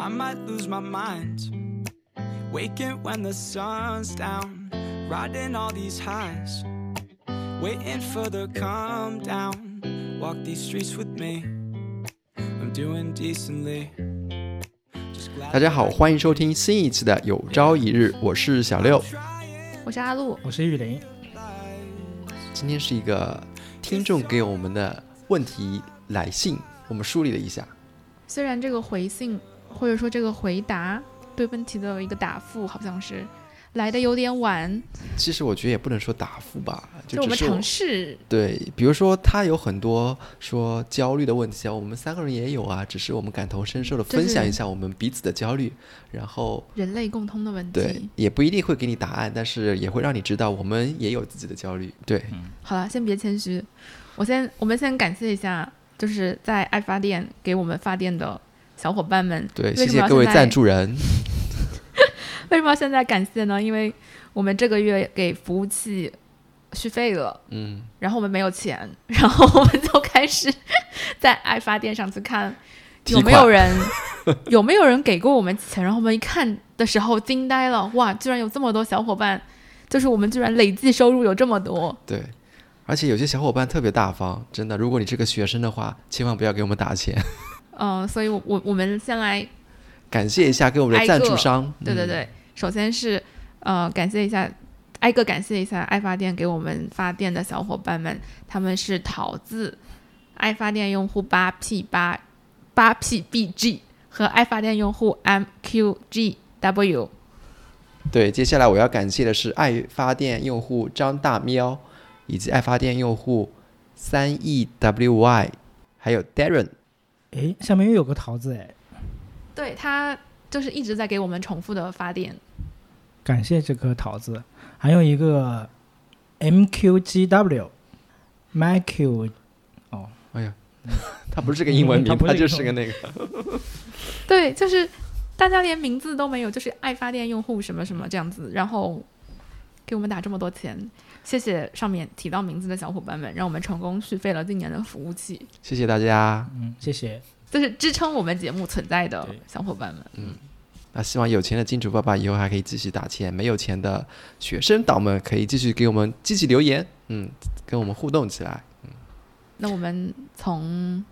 I might lose my mind. Waking when the sun's down, riding all these highs. Waiting for the calm down. Walk these streets with me. I'm doing decently. Just glad 大家好，欢迎收听新一期的《有朝一日》，我是小六。我是阿露，我是玉林，今天是一个听众给我们的问题来信，我们梳理了一下。虽然这个回信或者说这个回答对问题的一个答复好像是来的有点晚，其实我觉得也不能说答复吧，就是就我们尝试对，比如说他有很多说焦虑的问题啊，我们三个人也有啊，只是我们感同身受的分享一下我们彼此的焦虑，然后人类共通的问题对题。，也不一定会给你答案，但是也会让你知道我们也有自己的焦虑。对，好了，先别谦虚，我先我们先感谢一下，就是在爱发电给我们发电的小伙伴们。对，谢谢各位赞助人。为什么要现在感谢呢？因为我们这个月给服务器续费了。嗯，然后我们没有钱，然后我们就开始在爱发电上去看有没有人有没有人给过我们钱，然后我们一看的时候惊呆了，哇，居然有这么多小伙伴，就是我们居然累计收入有这么多，对，而且有些小伙伴特别大方，真的，如果你是个学生的话，千万不要给我们打钱，嗯、所以我我我们先来，感谢一下给我们的赞助商。嗯，对对对，首先是呃感谢一下。挨个感谢一下爱发电给我们发电的小伙伴们，他们是桃子、爱发电用户八 P 八八 PBG 和爱发电用户 MQGW。对，接下来我要感谢的是爱发电用户张大喵，以及爱发电用户三 E WY，还有 Darren。诶，下面又有个桃子哎，对他就是一直在给我们重复的发电。感谢这颗桃子，还有一个 MQGW MyQ 哦，哎呀，他不是个英文名，他就是个那个。对，就是大家连名字都没有，就是爱发电用户什么什么这样子，然后给我们打这么多钱，谢谢上面提到名字的小伙伴们，让我们成功续费了今年的服务器，谢谢大家。嗯，谢谢，就是支撑我们节目存在的小伙伴们。嗯那希望有钱的金主爸爸以后还可以继续打钱，没有钱的学生党们可以继续给我们积极留言，嗯，跟我们互动起来。嗯那我们从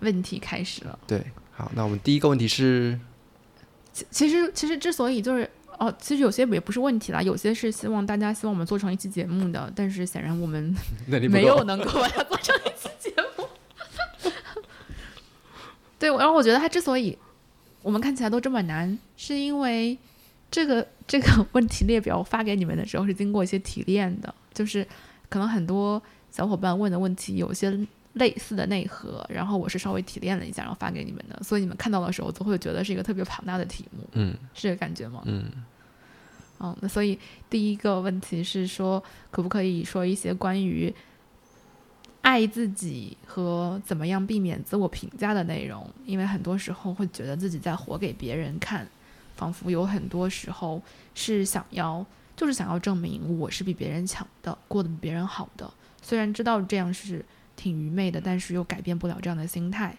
问题开始了。对，好，那我们第一个问题是，其其实其实之所以就是哦，其实有些也不是问题啦，有些是希望大家希望我们做成一期节目的，但是显然我们 没有能够把它做成一期节目。对，然后我觉得它之所以我们看起来都这么难，是因为这个这个 问题列表发给你们的时候是经过一些提炼的，就是可能很多小伙伴问的问题有些类似的内核，然后我是稍微提炼了一下，然后发给你们的，所以你们看到的时候都会觉得是一个特别庞大的题目，嗯是这个感觉吗？嗯，嗯，那所以第一个问题是说，可不可以说一些关于爱自己和怎么样避免自我评价的内容？因为很多时候会觉得自己在活给别人看，仿佛有很多时候是想要，就是想要证明我是比别人强的，过得比别人好的。虽然知道这样是挺愚昧的，但是又改变不了这样的心态。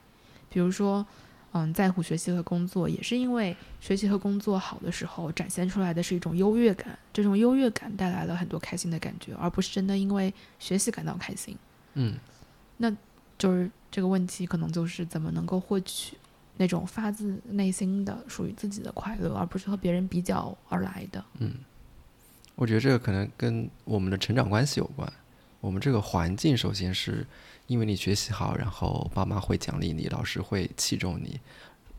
比如说，嗯，在乎学习和工作，也是因为学习和工作好的时候，展现出来的是一种优越感，这种优越感带来了很多开心的感觉，而不是真的因为学习感到开心。嗯，那就是这个问题，可能就是怎么能够获取那种发自内心的属于自己的快乐，而不是和别人比较而来的。嗯我觉得这个可能跟我们的成长关系有关。我们这个环境，首先是因为你学习好，然后爸妈会奖励你，老师会器重你，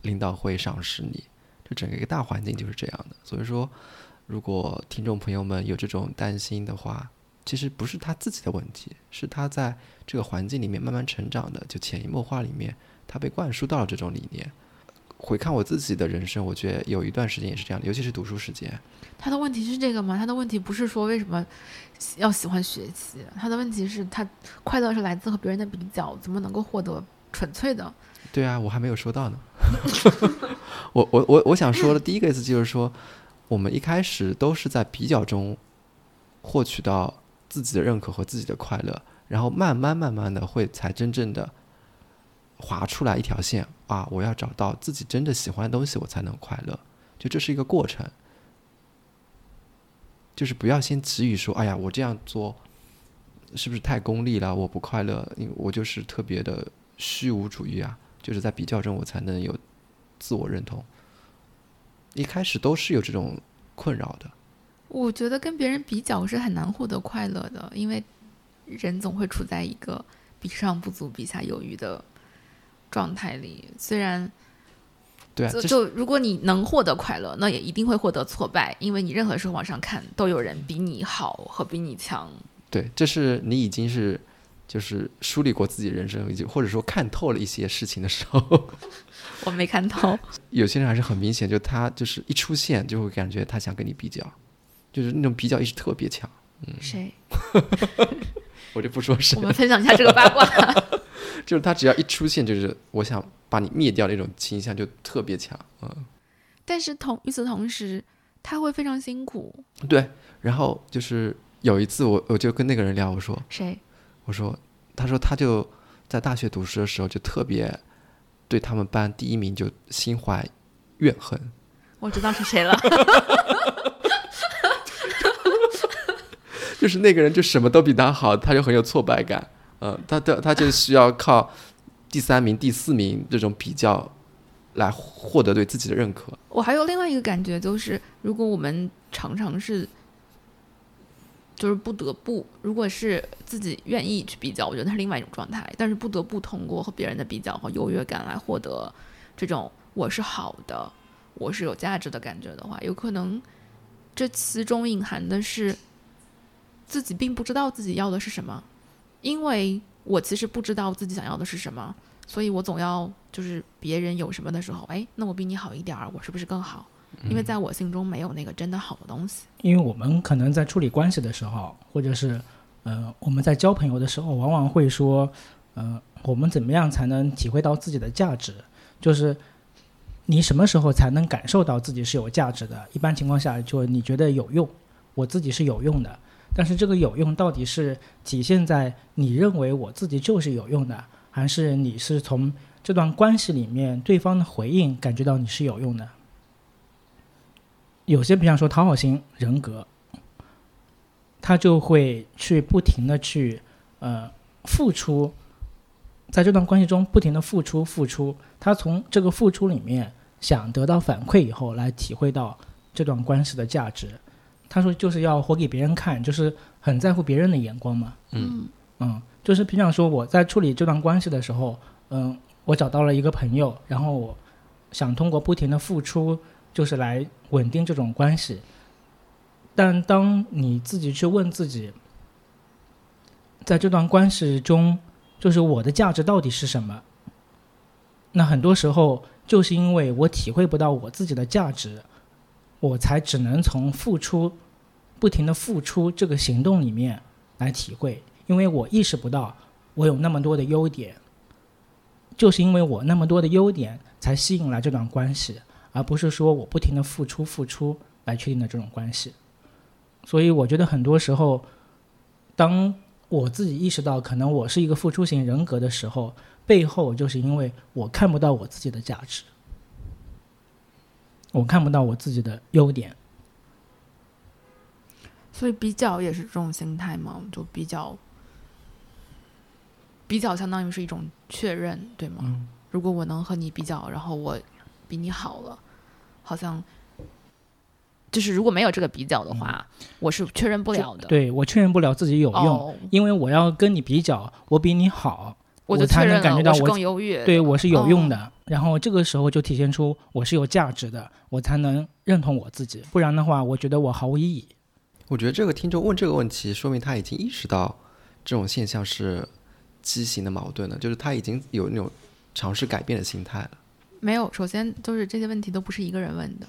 领导会赏识你，这整个一个大环境就是这样的。所以说，如果听众朋友们有这种担心的话，其实不是他自己的问题，是他在这个环境里面慢慢成长的，就潜移默化里面，他被灌输到了这种理念。回看我自己的人生，我觉得有一段时间也是这样的，尤其是读书时间。他的问题是这个吗？他的问题不是说为什么要喜欢学习，他的问题是他快乐是来自和别人的比较，怎么能够获得纯粹的？对啊，我还没有说到呢。我我我我想说的第一个意思就是说，我们一开始都是在比较中获取到自己的认可和自己的快乐，然后慢慢慢慢的会才真正的划出来一条线，啊，我要找到自己真的喜欢的东西，我才能快乐。就这是一个过程，就是不要先急于说，哎呀，我这样做是不是太功利了？我不快乐，我就是特别的虚无主义啊，就是在比较中我才能有自我认同。一开始都是有这种困扰的。我觉得跟别人比较是很难获得快乐的，因为人总会处在一个比上不足、比下有余的状态里。虽然，对啊，就就如果你能获得快乐，那也一定会获得挫败，因为你任何时候往上看，都有人比你好和比你强。对，这是你已经是就是梳理过自己人生，以及或者说看透了一些事情的时候，我没看透，有些人还是很明显，就他就是一出现就会感觉他想跟你比较，就是那种比较意识特别强。嗯谁？我就不说谁我，们分享一下这个八卦。就是他只要一出现，就是我想把你灭掉那种倾向就特别强。嗯，但是同与此同时，他会非常辛苦。对。然后就是有一次我我就跟那个人聊，我说谁？我说，他说他就在大学读书的时候就特别对他们班第一名就心怀怨恨。我知道是谁了。就那个人就什么都比他好，他就很有挫败感。嗯、他他他就需要靠第三名、第四名这种比较来获得对自己的认可。我还有另外一个感觉，就是如果我们常常是，就是不得不，如果是自己愿意去比较，我觉得那是另外一种状态。但是不得不通过和别人的比较和优越感来获得这种我是好的，我是有价值的感觉的话，有可能这其中隐含的是自己并不知道自己要的是什么，因为我其实不知道自己想要的是什么。所以我总要就是别人有什么的时候，哎，那我比你好一点儿，我是不是更好？因为在我心中没有那个真的好的东西。因为我们可能在处理关系的时候，或者是呃我们在交朋友的时候，往往会说，呃，我们怎么样才能体会到自己的价值？就是你什么时候才能感受到自己是有价值的？一般情况下，就你觉得有用，我自己是有用的。但是这个有用到底是体现在你认为我自己就是有用的，还是你是从这段关系里面对方的回应感觉到你是有用的？有些比方说讨好型人格，他就会去不停的去呃付出，在这段关系中不停的付出付出，他从这个付出里面想得到反馈以后，来体会到这段关系的价值。他说就是要活给别人看，就是很在乎别人的眼光嘛。嗯嗯，就是平常说我在处理这段关系的时候，嗯，我找到了一个朋友，然后我想通过不停的付出，就是来稳定这种关系。但当你自己去问自己，在这段关系中，就是我的价值到底是什么？那很多时候就是因为我体会不到我自己的价值，我才只能从付出、不停的付出这个行动里面来体会。因为我意识不到我有那么多的优点，就是因为我那么多的优点才吸引来这段关系，而不是说我不停的付出付出来确定的这种关系。所以我觉得很多时候，当我自己意识到可能我是一个付出型人格的时候，背后就是因为我看不到我自己的价值，我看不到我自己的优点。所以比较也是这种心态嘛，就比较，比较相当于是一种确认，对吗？嗯如果我能和你比较，然后我比你好了，好像就是如果没有这个比较的话，我是确认不了的。对我确认不了自己有用，哦，因为我要跟你比较，我比你好，我就才能确认了感觉到我更优越。对我是有用哦的。然后这个时候就体现出我是有价值的，我才能认同我自己。不然的话，我觉得我毫无意义。我觉得这个听众问这个问题，说明他已经意识到这种现象是畸形的矛盾了，就是他已经有那种尝试改变的心态了。没有，首先就是这些问题都不是一个人问的。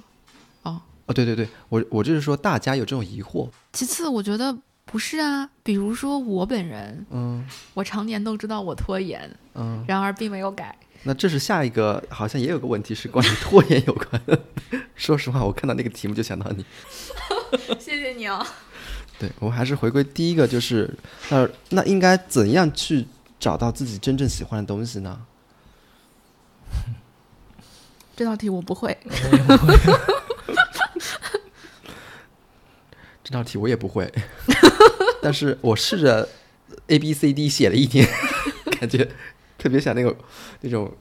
哦哦，对对对，我我就是说大家有这种疑惑，其次，我觉得不是啊，比如说我本人，嗯我常年都知道我拖延，嗯，然而并没有改。那这是下一个，好像也有个问题是关于拖延有关的。说实话，我看到那个题目就想到你。谢谢你哦。对我们还是回归第一个，就是那那应该怎样去找到自己真正喜欢的东西呢？这道题我不会。我也不会。这道题我也不会，但是我试着 A B C D 写了一天，感觉特别像那个那种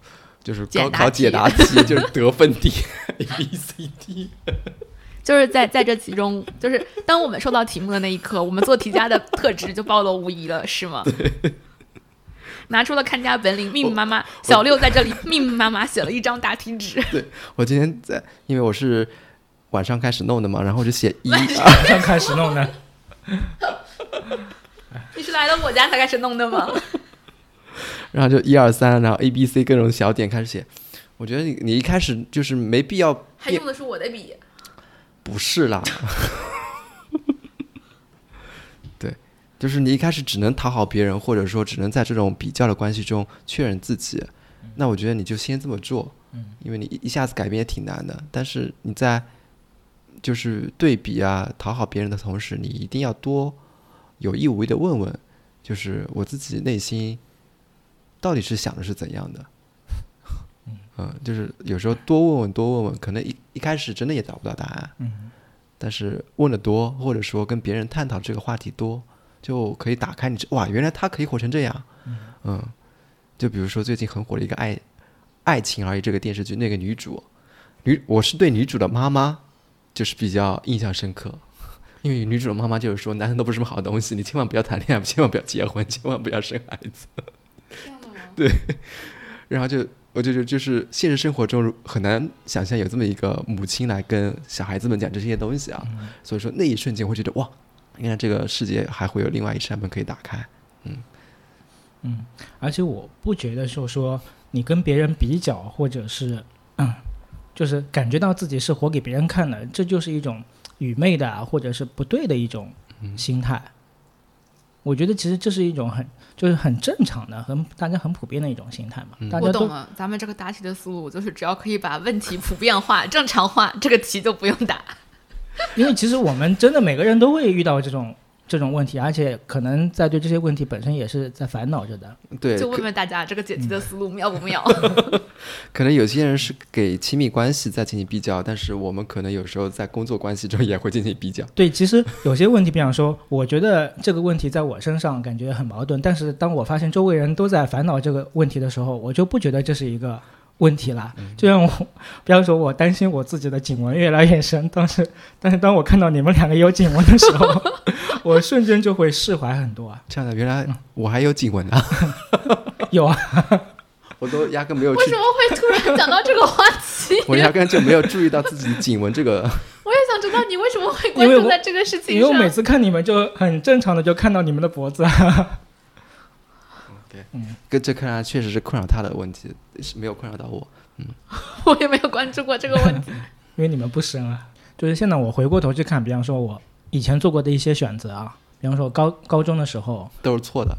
就是高考解答题，就是得分题 A B C D。就是在在这其中，就是当我们收到题目的那一刻，我们做题家的特质就暴露无遗了，是吗？拿出了看家本领，密密麻麻。小六在这里密密麻麻写了一张答题纸，对我今天在，因为我是晚上开始弄的嘛，然后我就写一，刚开始弄的，你是来到我家才开始弄的吗？然后就一二三，然后 A B C 各种小点开始写。我觉得你你一开始就是没必要还用的是我的笔，不是啦，对，就是你一开始只能讨好别人，或者说只能在这种比较的关系中确认自己，那我觉得你就先这么做，因为你一一下子改变也挺难的。但是你在就是对比啊、讨好别人的同时，你一定要多有意无意的问问，就是我自己内心到底是想的是怎样的。嗯，就是有时候多问问，多问问，可能一一开始真的也找不到答案。嗯，但是问的多，或者说跟别人探讨这个话题多，就可以打开你这哇，原来他可以活成这样。嗯，就比如说最近很火的一个爱爱情而已这个电视剧，那个女主女，我是对女主的妈妈就是比较印象深刻，因为女主的妈妈就是说，男人都不是什么好东西，你千万不要谈恋爱，千万不要结婚，千万不要生孩子。对，然后就我就就就是现实生活中很难想象有这么一个母亲来跟小孩子们讲这些东西啊，所以说那一瞬间会觉得哇，原来这个世界还会有另外一扇门可以打开。嗯嗯而且我不觉得说说你跟别人比较，或者是嗯，就是感觉到自己是活给别人看的，这就是一种愚昧的啊，或者是不对的一种心态。我觉得其实这是一种很就是很正常的、很大家很普遍的一种心态嘛。大家我懂了，咱们这个答题的思路就是只要可以把问题普遍化、正常化，这个题就不用答。因为其实我们真的每个人都会遇到这种这种问题，而且可能在对这些问题本身也是在烦恼着的。对，就问问大家，这个解题的思路妙不妙？可能有些人是给亲密关系在进行比较，但是我们可能有时候在工作关系中也会进行比较。对，其实有些问题，比方说，我觉得这个问题在我身上感觉很矛盾，但是当我发现周围人都在烦恼这个问题的时候，我就不觉得这是一个问题啦。就像我，比方说，我担心我自己的颈纹越来越深，当时 但是当我看到你们两个有颈纹的时候，我瞬间就会释怀很多啊。这样的，原来我还有颈纹啊，有啊，我都压根没有为什，么会突然讲到这个话题？我压根就没有注意到自己颈纹这个。我也想知道你为什么会关注在这个事情上因为我每。次看你们就很正常的就看到你们的脖子嗯。跟这看来确实是困扰他的问题，是没有困扰到我。嗯我也没有关注过这个问题。因为你们不深啊。就是现在我回过头去看，比方说我以前做过的一些选择啊，比方说高高中的时候，都是错的，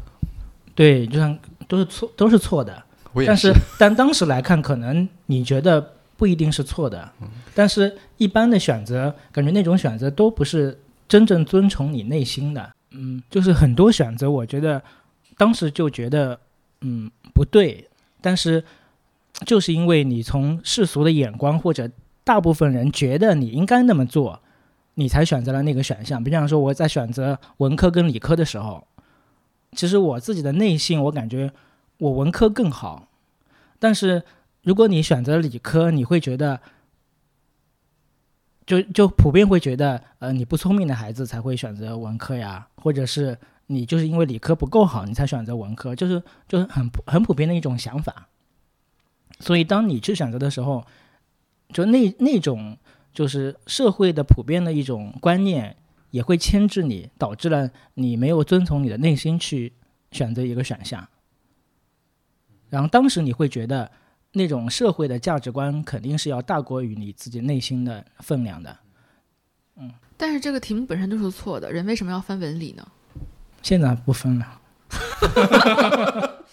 对，就像都是错，都是错的。但是但当时来看，可能你觉得不一定是错的，但是一般的选择，感觉那种选择都不是真正遵从你内心的。嗯，就是很多选择，我觉得当时就觉得嗯不对，但是就是因为你从世俗的眼光或者大部分人觉得你应该那么做，你才选择了那个选项。比方说我在选择文科跟理科的时候，其实我自己的内心我感觉我文科更好，但是如果你选择理科，你会觉得。就就普遍会觉得，呃，你不聪明的孩子才会选择文科呀，或者是你就是因为理科不够好，你才选择文科，就是就是很很普遍的一种想法。所以当你去选择的时候，就那那种就是社会的普遍的一种观念，也会牵制你，导致了你没有遵从你的内心去选择一个选项。然后当时你会觉得，那种社会的价值观肯定是要大过于你自己内心的分量的。嗯但是这个题目本身就是错的，人为什么要分文理呢？现在不分了，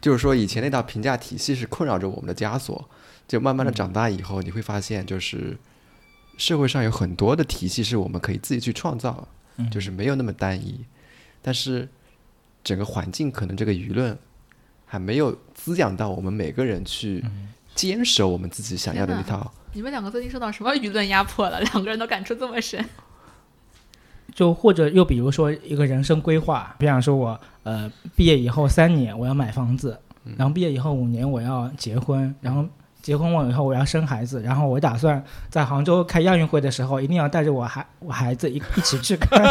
就是说，以前那套评价体系是困扰着我们的枷锁。就慢慢的长大以后，你会发现，就是社会上有很多的体系是我们可以自己去创造，就是没有那么单一。但是整个环境可能这个舆论还没有滋养到我们每个人去坚守我们自己想要的那套。你们两个最近受到什么舆论压迫了？两个人都感触这么深。就或者又比如说一个人生规划，比方说我呃毕业以后三年我要买房子，然后毕业以后五年我要结婚，然后结婚完以后我要生孩子，然后我打算在杭州开亚运会的时候一定要带着我孩我孩子一一起去看。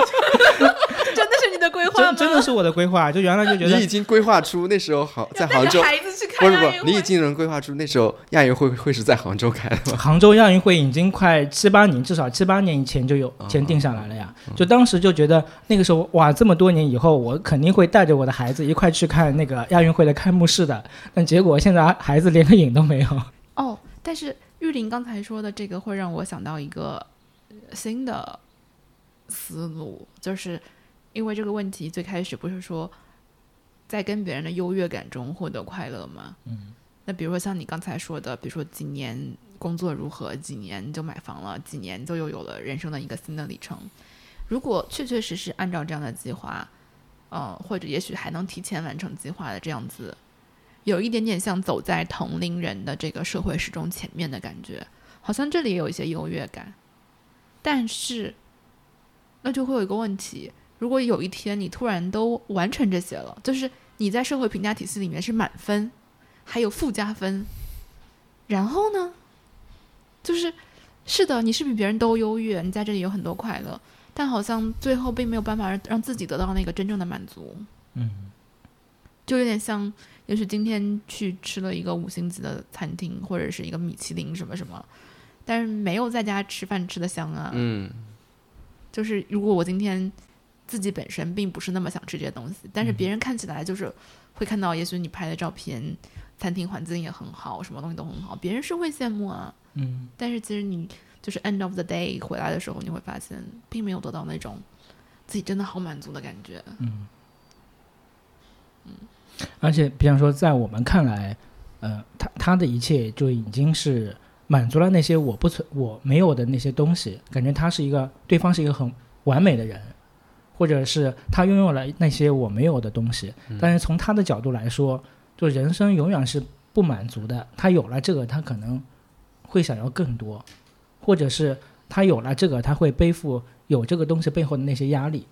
真的是我的规划，就原来就觉得你已经规划出那时候好在杭州，孩子去不是不你已经能规划出那时候亚运会会是在杭州开的吗？杭州亚运会已经快七八年，至少七八年以前就有先定下来了呀。就当时就觉得那个时候哇，这么多年以后，我肯定会带着我的孩子一块去看那个亚运会的开幕式的。但结果现在孩子连个影都没有。哦，但是玉林刚才说的这个会让我想到一个新的思路，就是因为这个问题最开始不是说在跟别人的优越感中获得快乐吗？嗯，那比如说像你刚才说的，比如说几年工作如何，几年就买房了，几年就又有了人生的一个新的里程。如果确确实实按照这样的计划，呃，或者也许还能提前完成计划的这样子，有一点点像走在同龄人的这个社会时钟前面的感觉，好像这里也有一些优越感。但是，那就会有一个问题：如果有一天你突然都完成这些了，就是你在社会评价体系里面是满分，还有附加分，然后呢，就是是的，你是比别人都优越，你在这里有很多快乐，但好像最后并没有办法让让自己得到那个真正的满足。嗯，就有点像，也许今天去吃了一个五星级的餐厅，或者是一个米其林什么什么，但是没有在家吃饭吃的香啊。嗯，就是如果我今天自己本身并不是那么想吃这些东西，但是别人看起来就是会看到，也许你拍的照片，餐厅环境也很好，什么东西都很好，别人是会羡慕啊。嗯，但是其实你就是 end of the day 回来的时候，你会发现并没有得到那种自己真的好满足的感觉。嗯而且比方说，在我们看来，呃，他他的一切就已经是满足了那些我不存我没有的那些东西，感觉他是一个对方是一个很完美的人，或者是他拥有了那些我没有的东西。但是从他的角度来说，就人生永远是不满足的。他有了这个，他可能会想要更多，或者是他有了这个，他会背负有这个东西背后的那些压力。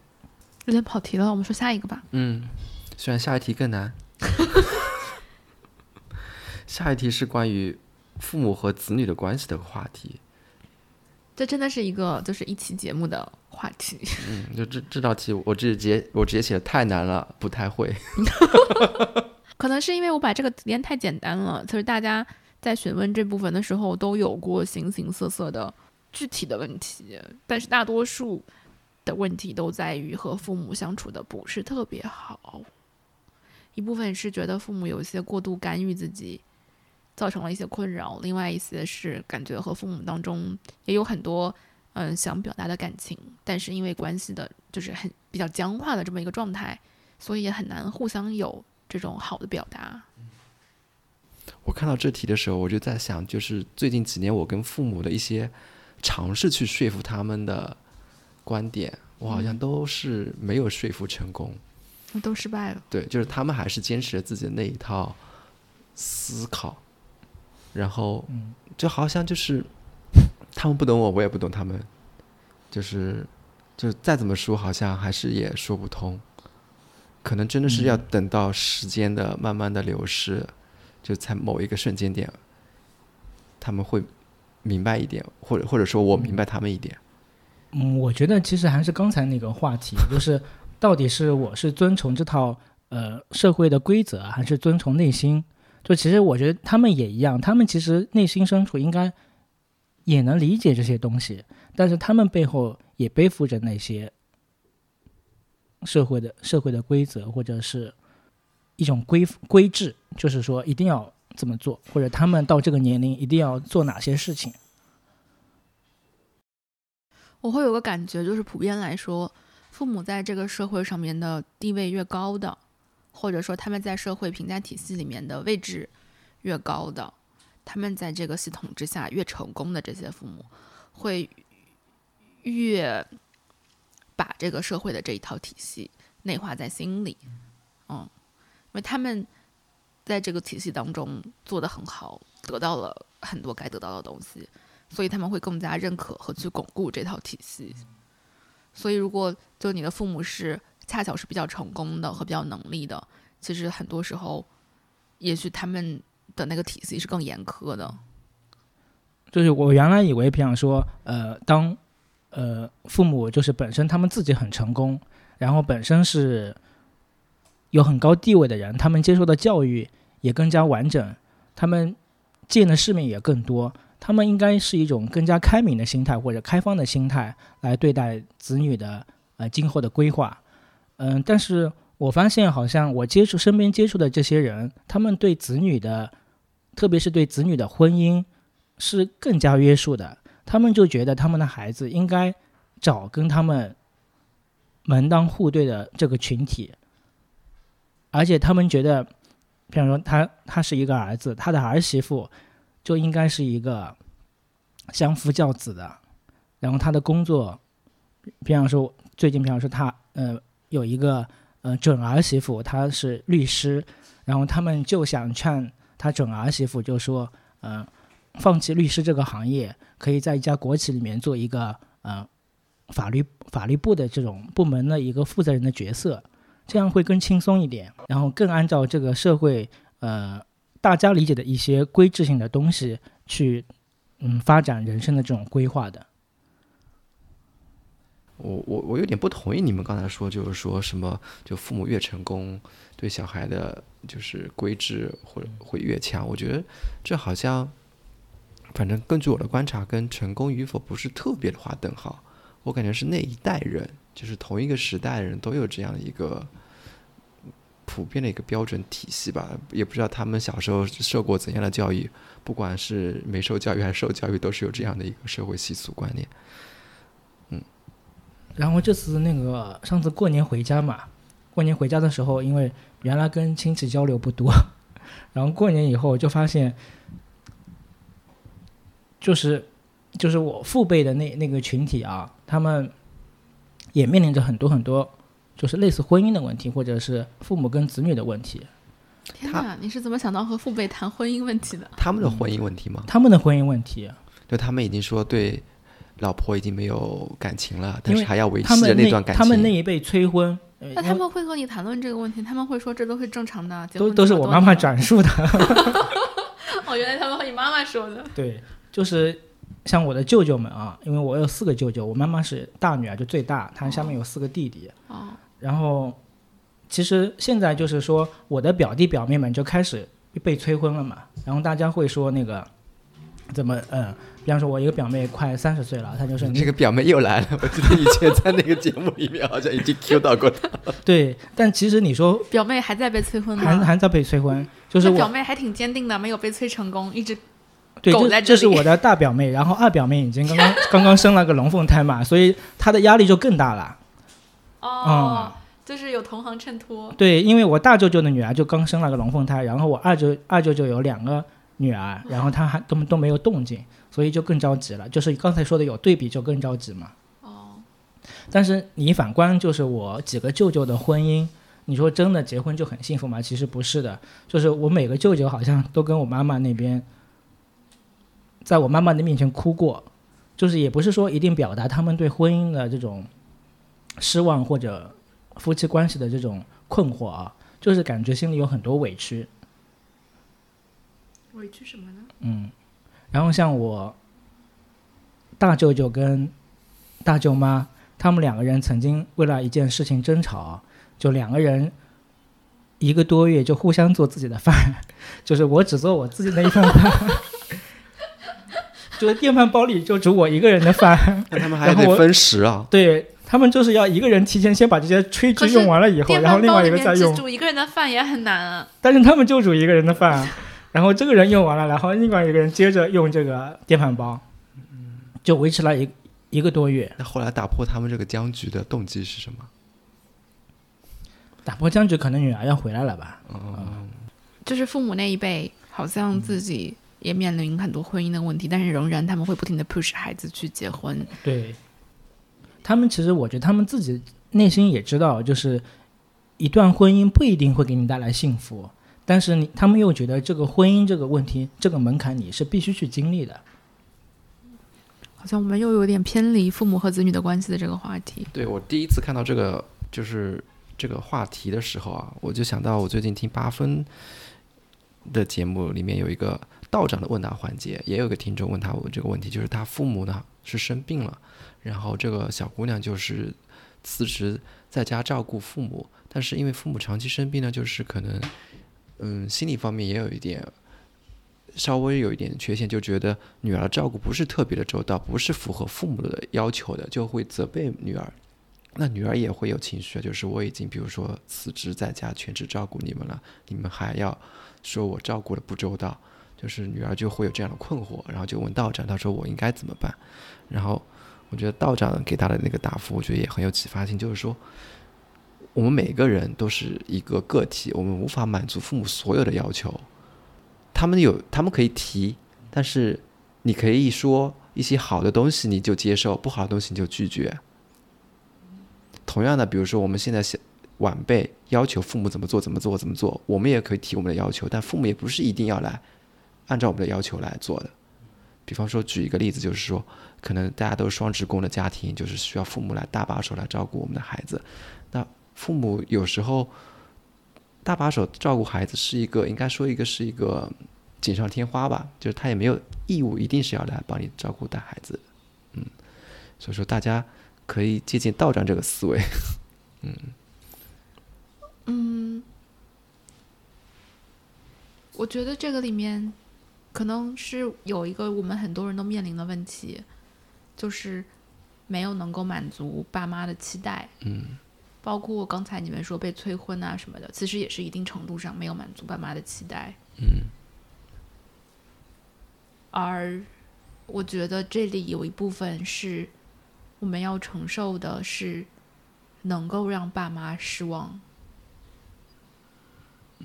有点跑题了，我们说下一个吧。嗯，虽然下一题更难。下一题是关于父母和子女的关系的话题。这真的是一个就是一期节目的话题。嗯，就这这道题，我直接我直接写的太难了，不太会。可能是因为我把这个题练太简单了，就是大家在询问这部分的时候都有过形形色色的具体的问题，但是大多数的问题都在于和父母相处的不是特别好。一部分是觉得父母有一些过度干预自己，造成了一些困扰；，另外一些是感觉和父母当中也有很多嗯想表达的感情，但是因为关系的就是很比较僵化的这么一个状态，所以也很难互相有这种好的表达。我看到这题的时候，我就在想，就是最近几年我跟父母的一些尝试去说服他们的观点，我好像都是没有说服成功。都失败了。对，就是他们还是坚持着自己的那一套思考，然后就好像就是他们不懂我，我也不懂他们，就是就再怎么说，好像还是也说不通。可能真的是要等到时间的慢慢的流逝，就在某一个瞬间点，他们会明白一点，或者或者说我明白他们一点。嗯，我觉得其实还是刚才那个话题，就是到底是我是遵从这套呃社会的规则，还是遵从内心？就其实我觉得他们也一样，他们其实内心深处应该也能理解这些东西，但是他们背后也背负着那些社会的社会的规则，或者是一种规规制，就是说一定要这么做，或者他们到这个年龄一定要做哪些事情。我会有个感觉，就是普遍来说，父母在这个社会上面的地位越高的，或者说他们在社会评价体系里面的位置越高的，他们在这个系统之下越成功的这些父母，会越把这个社会的这一套体系内化在心里，嗯，因为他们在这个体系当中做得很好，得到了很多该得到的东西，所以他们会更加认可和去巩固这套体系。所以，如果就你的父母是恰巧是比较成功的和比较能力的，其实很多时候，也许他们的那个体系是更严苛的。就是我原来以为，比方说，呃，当呃父母就是本身他们自己很成功，然后本身是有很高地位的人，他们接受的教育也更加完整，他们见的世面也更多。他们应该是一种更加开明的心态或者开放的心态来对待子女的呃今后的规划，嗯，但是我发现好像我接触身边接触的这些人，他们对子女的，特别是对子女的婚姻是更加约束的，他们就觉得他们的孩子应该找跟他们门当户对的这个群体，而且他们觉得，比方说他他是一个儿子，他的儿媳妇。就应该是一个相夫教子的，然后他的工作，比方说最近，比方说他呃有一个呃准儿媳妇，她是律师，然后他们就想劝他准儿媳妇，就说嗯，放弃律师这个行业，可以在一家国企里面做一个呃法律法律部的这种部门的一个负责人的角色，这样会更轻松一点，然后更按照这个社会呃。大家理解的一些规制性的东西，去嗯发展人生的这种规划的。我我我有点不同意你们刚才说，就是说什么就父母越成功，对小孩的就是规制或者会越强。我觉得这好像，反正根据我的观察，跟成功与否不是特别的划等号。我感觉是那一代人，就是同一个时代的人都有这样一个。普遍的一个标准体系吧，也不知道他们小时候受过怎样的教育，不管是没受教育还是受教育，都是有这样的一个社会习俗观念。嗯，然后这次那个上次过年回家嘛，过年回家的时候，因为原来跟亲戚交流不多，然后过年以后就发现，就是就是我父辈的那那个群体啊，他们也面临着很多很多。就是类似婚姻的问题，或者是父母跟子女的问题。天哪，你是怎么想到和父辈谈婚姻问题的？他们的婚姻问题吗？他们的婚姻问题，就他们已经说对老婆已经没有感情了，但是还要维持着那段感情。他们那一辈催婚，那他们会和你谈论这个问题？他们会说这都是正常的？都都是我妈妈转述的。哦，原来他们和你妈妈说的。对，就是像我的舅舅们啊，因为我有四个舅舅，我妈妈是大女儿，就最大，她下面有四个弟弟。哦。然后，其实现在就是说，我的表弟表妹们就开始被催婚了嘛。然后大家会说那个，怎么嗯，比方说，我一个表妹快三十岁了，她就是这个表妹又来了。我记得以前在那个节目里面好像已经 Q 到过她。对，但其实你说表妹还在被催婚吗？还还在被催婚，就是表妹还挺坚定的，没有被催成功，一直对，这这是我的大表妹，然后二表妹已经刚刚 刚刚生了个龙凤胎嘛，所以她的压力就更大了。哦，就是有同行衬托。对，因为我大舅舅的女儿就刚生了个龙凤胎，然后我二舅二舅舅有两个女儿，然后她还都都没有动静，所以就更着急了。就是刚才说的有对比就更着急嘛。哦。但是你反观，就是我几个舅舅的婚姻，你说真的结婚就很幸福吗？其实不是的。就是我每个舅舅好像都跟我妈妈那边，在我妈妈的面前哭过，就是也不是说一定表达他们对婚姻的这种。失望或者夫妻关系的这种困惑啊，就是感觉心里有很多委屈。委屈什么呢？嗯，然后像我大舅舅跟大舅妈，他们两个人曾经为了一件事情争吵，就两个人一个多月就互相做自己的饭，就是我只做我自己那一份饭，就是电饭煲里就煮我一个人的饭，那他们还得分食啊？对。他们就是要一个人提前先把这些炊具用完了以后，然后另外一个再用。煮一个人的饭也很难啊。但是他们就煮一个人的饭，然后这个人用完了，然后另外一个人接着用这个电饭煲，就维持了一一个多月。那后来打破他们这个僵局的动机是什么？打破僵局，可能女儿要回来了吧。嗯，就是父母那一辈，好像自己也面临很多婚姻的问题，但是仍然他们会不停的 push 孩子去结婚。对。他们其实，我觉得他们自己内心也知道，就是一段婚姻不一定会给你带来幸福，但是你他们又觉得这个婚姻这个问题这个门槛你是必须去经历的。好像我们又有点偏离父母和子女的关系的这个话题。对我第一次看到这个就是这个话题的时候啊，我就想到我最近听八分的节目里面有一个道长的问答环节，也有个听众问他我这个问题，就是他父母呢是生病了，然后这个小姑娘就是辞职在家照顾父母，但是因为父母长期生病呢，就是可能嗯心理方面也有一点。稍微有一点缺陷，就觉得女儿照顾不是特别的周到，不是符合父母的要求的，就会责备女儿。那女儿也会有情绪，就是我已经比如说辞职在家全职照顾你们了，你们还要说我照顾的不周到，就是女儿就会有这样的困惑，然后就问道长，他说我应该怎么办？然后我觉得道长给他的那个答复，我觉得也很有启发性，就是说我们每个人都是一个个体，我们无法满足父母所有的要求。他们有，他们可以提，但是你可以说一些好的东西你就接受，不好的东西你就拒绝。同样的，比如说我们现在小晚辈要求父母怎么做怎么做怎么做，我们也可以提我们的要求，但父母也不是一定要来按照我们的要求来做的。比方说，举一个例子，就是说，可能大家都是双职工的家庭，就是需要父母来搭把手来照顾我们的孩子。那父母有时候。大把手照顾孩子是一个，应该说一个是一个锦上添花吧，就是他也没有义务一定是要来帮你照顾带孩子，嗯，所以说大家可以借鉴道长这个思维，嗯嗯，我觉得这个里面可能是有一个我们很多人都面临的问题，就是没有能够满足爸妈的期待，嗯。包括刚才你们说被催婚啊什么的，其实也是一定程度上没有满足爸妈的期待。嗯。而我觉得这里有一部分是我们要承受的，是能够让爸妈失望。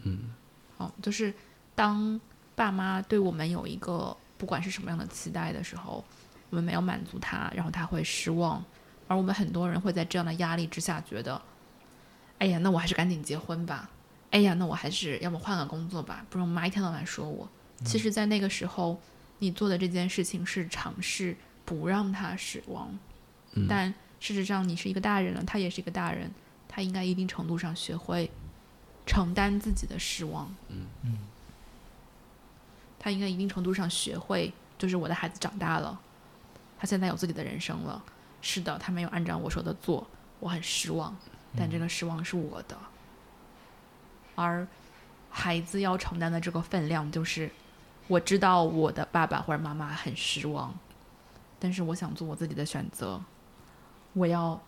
嗯。哦，就是当爸妈对我们有一个不管是什么样的期待的时候，我们没有满足他，然后他会失望。而我们很多人会在这样的压力之下觉得。哎呀，那我还是赶紧结婚吧。哎呀，那我还是要么换个工作吧，不然我妈一天到晚说我。其实，在那个时候，你做的这件事情是尝试不让他失望。但事实上，你是一个大人了，他也是一个大人，他应该一定程度上学会承担自己的失望。嗯嗯。他应该一定程度上学会，就是我的孩子长大了，他现在有自己的人生了。是的，他没有按照我说的做，我很失望。但这个失望是我的，而孩子要承担的这个分量就是，我知道我的爸爸或者妈妈很失望，但是我想做我自己的选择，我要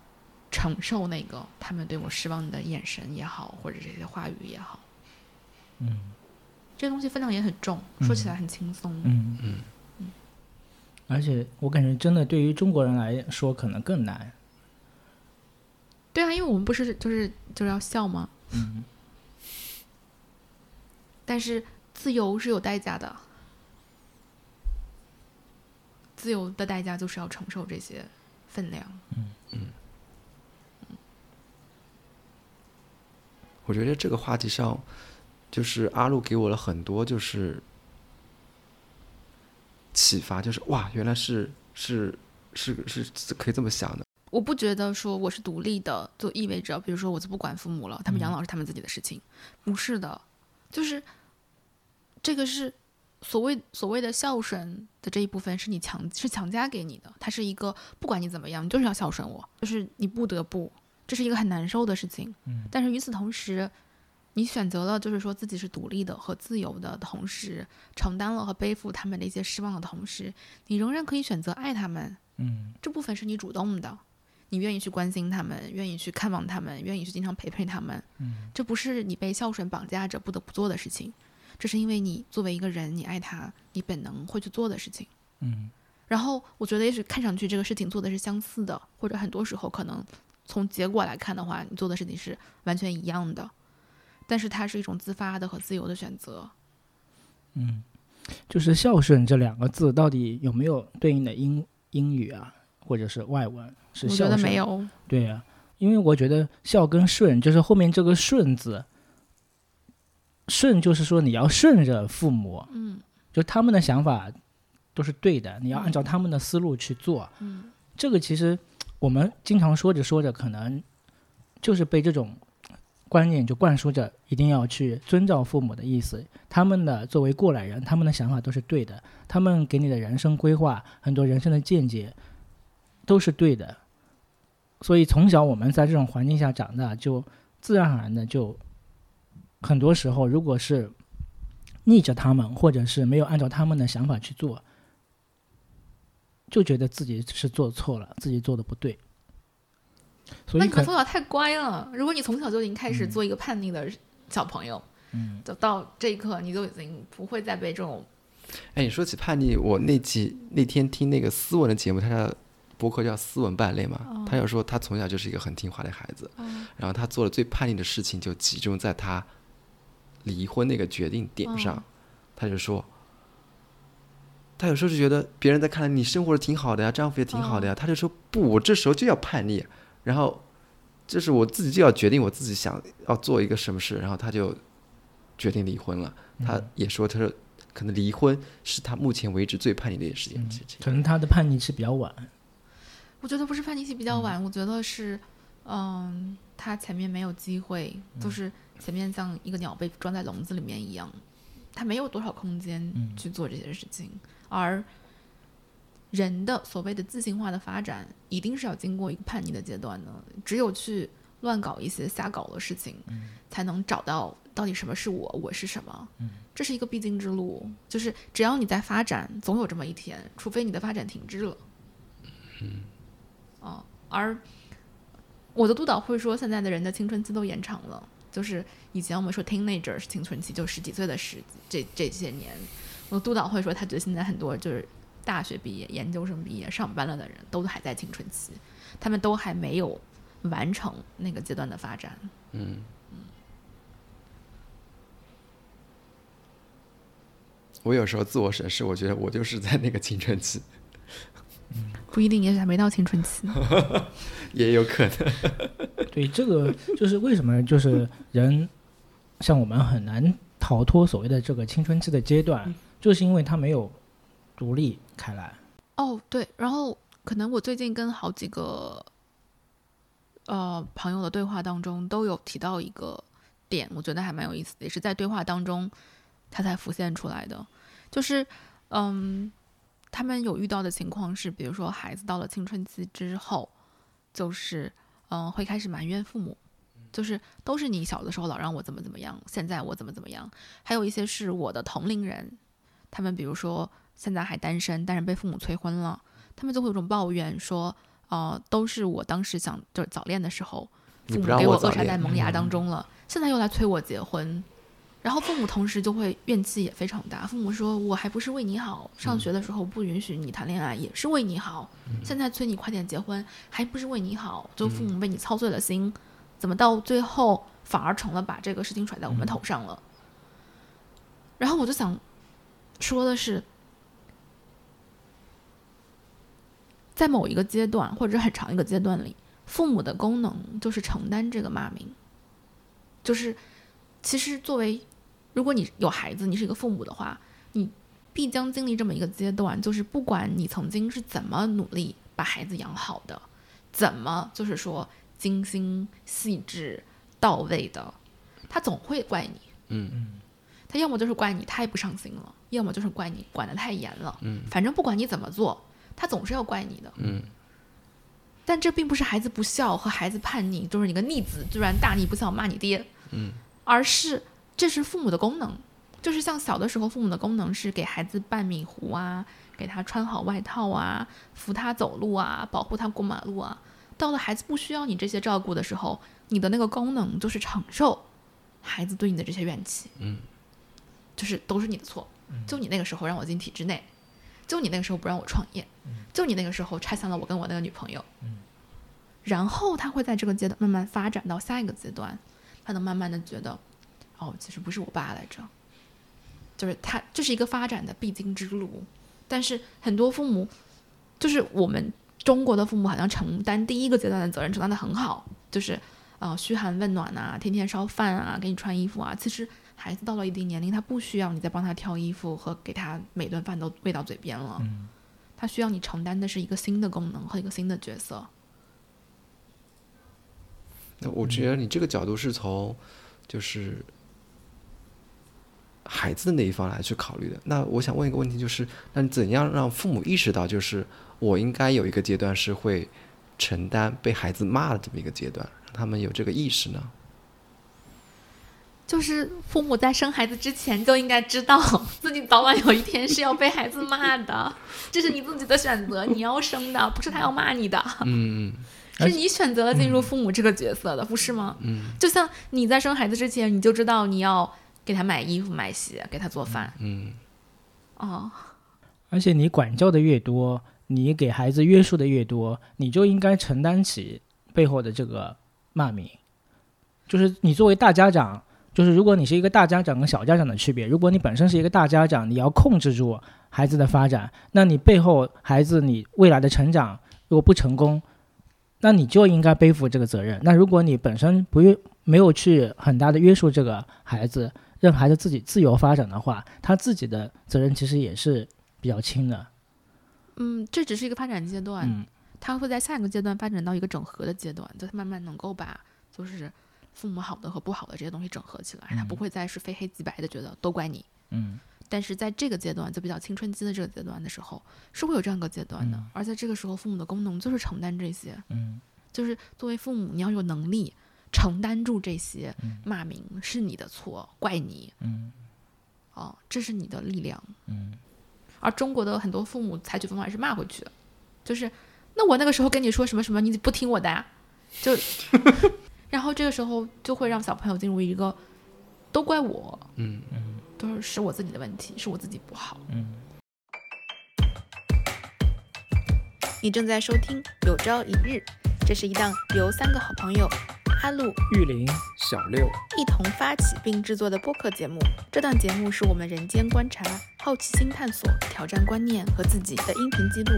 承受那个他们对我失望的眼神也好，或者这些话语也好。嗯，这东西分量也很重，说起来很轻松。嗯嗯嗯，而且我感觉真的对于中国人来说可能更难。对啊，因为我们不是就是就是要笑吗？嗯。但是自由是有代价的，自由的代价就是要承受这些分量。嗯嗯。我觉得这个话题上，就是阿路给我了很多就是启发，就是哇，原来是是是是可以这么想的。我不觉得说我是独立的，就意味着，比如说我就不管父母了，他们养老是他们自己的事情，不是的，就是这个是所谓所谓的孝顺的这一部分是你强是强加给你的，它是一个不管你怎么样，你就是要孝顺我，就是你不得不，这是一个很难受的事情。嗯，但是与此同时，你选择了就是说自己是独立的和自由的同时，承担了和背负他们的一些失望的同时，你仍然可以选择爱他们。嗯，这部分是你主动的。你愿意去关心他们，愿意去看望他们，愿意去经常陪陪他们，嗯，这不是你被孝顺绑架着不得不做的事情，这是因为你作为一个人，你爱他，你本能会去做的事情，嗯。然后我觉得，也许看上去这个事情做的是相似的，或者很多时候可能从结果来看的话，你做的事情是完全一样的，但是它是一种自发的和自由的选择。嗯，就是孝顺这两个字到底有没有对应的英英语啊？或者是外文是孝顺，没有。对呀，因为我觉得孝跟顺，就是后面这个顺字，顺就是说你要顺着父母，嗯就他们的想法都是对的，你要按照他们的思路去做。嗯这个其实我们经常说着说着，可能就是被这种观念就灌输着，一定要去遵照父母的意思。他们的作为过来人，他们的想法都是对的，他们给你的人生规划，很多人生的见解都是对的。所以从小我们在这种环境下长大，就自然而然的就很多时候，如果是逆着他们，或者是没有按照他们的想法去做，就觉得自己是做错了，自己做的不对。所那你以可们从小太乖了。如果你从小就已经开始做一个叛逆的小朋友，嗯，就到这一刻，你就已经不会再被这种哎，你说起叛逆，我那几那天听那个思文的节目，他的博客叫《斯文败类》嘛，他有说他从小就是一个很听话的孩子，然后他做的最叛逆的事情就集中在他离婚那个决定点上，他就说。他有时候就觉得别人在看来你生活的挺好的呀，丈夫也挺好的呀，他就说不，我这时候就要叛逆，然后就是我自己就要决定我自己想要做一个什么事，然后他就决定离婚了。他也说，他说可能离婚是他目前为止最叛逆的一件事情。可能他的叛逆期比较晚。我觉得不是叛逆期比较晚，我觉得是，嗯，他前面没有机会，就是前面像一个鸟被装在笼子里面一样，他没有多少空间去做这些事情，而人的所谓的自信化的发展，一定是要经过一个叛逆的阶段的，只有去乱搞一些瞎搞的事情，才能找到到底什么是我，我是什么，这是一个必经之路，就是只要你在发展，总有这么一天，除非你的发展停滞了。啊，而我的督导会说，现在的人的青春期都延长了，就是以前我们说 teenager 是青春期，就十几岁的时这这些年，我督导会说，他觉得现在很多就是大学毕业、研究生毕业、上班了的人都还在青春期，他们都还没有完成那个阶段的发展。嗯，我有时候自我审视，我觉得我就是在那个青春期，不一定，也许还没到青春期。也有可能。对，这个就是为什么就是人像我们很难逃脱所谓的这个青春期的阶段，就是因为他没有独立开来。哦，对，然后可能我最近跟好几个呃朋友的对话当中都有提到一个点，我觉得还蛮有意思的，也是在对话当中他才浮现出来的，就是嗯，他们有遇到的情况是，比如说孩子到了青春期之后，就是嗯会开始埋怨父母。就是都是你小的时候老让我怎么怎么样，现在我怎么怎么样。还有一些是我的同龄人，他们比如说现在还单身，但是被父母催婚了，他们就会有种抱怨说，呃，都是我当时想就是早恋的时候，父母给我扼杀在萌芽当中了，现在又来催我结婚，然后父母同时就会怨气也非常大。父母说我还不是为你好，上学的时候不允许你谈恋爱也是为你好，现在催你快点结婚还不是为你好，就父母为你操碎了心，怎么到最后反而成了把这个事情甩在我们头上了？然后我就想说的是，在某一个阶段或者很长一个阶段里，父母的功能就是承担这个骂名，就是其实作为如果你有孩子，你是一个父母的话，你必将经历这么一个阶段，就是不管你曾经是怎么努力把孩子养好的，怎么就是说精心细致到位的，他总会怪你。嗯嗯他要么就是怪你太不上心了，要么就是怪你管得太严了。嗯反正不管你怎么做，他总是要怪你的。嗯但这并不是孩子不孝和孩子叛逆，就是你个逆子居然大逆不孝骂你爹，嗯，而是这是父母的功能，就是像小的时候，父母的功能是给孩子拌米糊啊，给他穿好外套啊，扶他走路啊，保护他过马路啊。到了孩子不需要你这些照顾的时候，你的那个功能就是承受孩子对你的这些怨气，嗯，就是都是你的错，就你那个时候让我进体制内，就你那个时候不让我创业，就你那个时候拆散了我跟我那个女朋友，然后他会在这个阶段慢慢发展到下一个阶段，他能慢慢的觉得，哦，其实不是我爸来着，就是他这是一个发展的必经之路，但是很多父母，就是我们中国的父母好像承担第一个阶段的责任承担的很好，就是呃嘘寒问暖啊，天天烧饭啊，给你穿衣服啊，其实孩子到了一定年龄，他不需要你再帮他挑衣服和给他每顿饭都喂到嘴边了，嗯。他需要你承担的是一个新的功能和一个新的角色。那我觉得你这个角度是从就是孩子的那一方来去考虑的。那我想问一个问题，就是那怎样让父母意识到，就是我应该有一个阶段是会承担被孩子骂的这么一个阶段，让他们有这个意识呢？就是父母在生孩子之前就应该知道自己早晚有一天是要被孩子骂的，这是你自己的选择，你要生的，不是他要骂你的，嗯 是你选择了进入父母这个角色的，不是吗？嗯就像你在生孩子之前，你就知道你要给他买衣服、买鞋，给他做饭，嗯哦，而且你管教的越多，你给孩子约束的越多，你就应该承担起背后的这个骂名。就是你作为大家长，就是如果你是一个大家长跟小家长的区别，如果你本身是一个大家长，你要控制住孩子的发展，那你背后孩子你未来的成长如果不成功，那你就应该背负这个责任。那如果你本身不约没有去很大的约束这个孩子，让孩子自己自由发展的话，他自己的责任其实也是比较轻的。嗯，这只是一个发展阶段，嗯他会在下一个阶段发展到一个整合的阶段，就他慢慢能够把就是父母好的和不好的这些东西整合起来，他不会再是非黑即白的觉得都怪你。嗯但是在这个阶段，就比较青春期的这个阶段的时候，是会有这样一个阶段的。嗯而在这个时候，父母的功能就是承担这些，嗯就是作为父母，你要有能力承担住这些嗯。骂名是你的错，怪你。嗯。哦，这是你的力量。嗯。而中国的很多父母采取方法是骂回去的，就是那我那个时候跟你说什么什么，你不听我的呀，就，然后这个时候就会让小朋友进入一个都怪我，嗯嗯。都是是我自己的问题，是我自己不好。嗯。你正在收听《有朝一日》，这是一档由三个好朋友阿路、玉林，小六，一同发起并制作的播客节目。这档节目是我们人间观察、好奇心探索、挑战观念和自己的音频记录。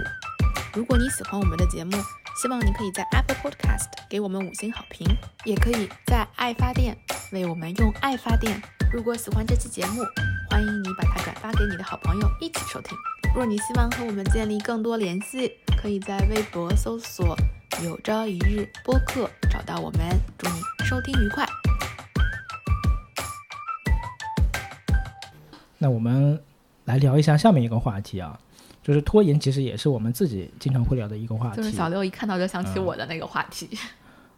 如果你喜欢我们的节目，希望你可以在 Apple Podcast 给我们五星好评，也可以在爱发电为我们用爱发电。如果喜欢这期节目，欢迎你把它转发给你的好朋友一起收听。若你希望和我们建立更多联系，可以在微博搜索“有朝一日播客”找到我们。祝你收听愉快。那我们来聊一下下面一个话题啊，就是拖延，其实也是我们自己经常会聊的一个话题。就是小六一看到就想起嗯我的那个话题。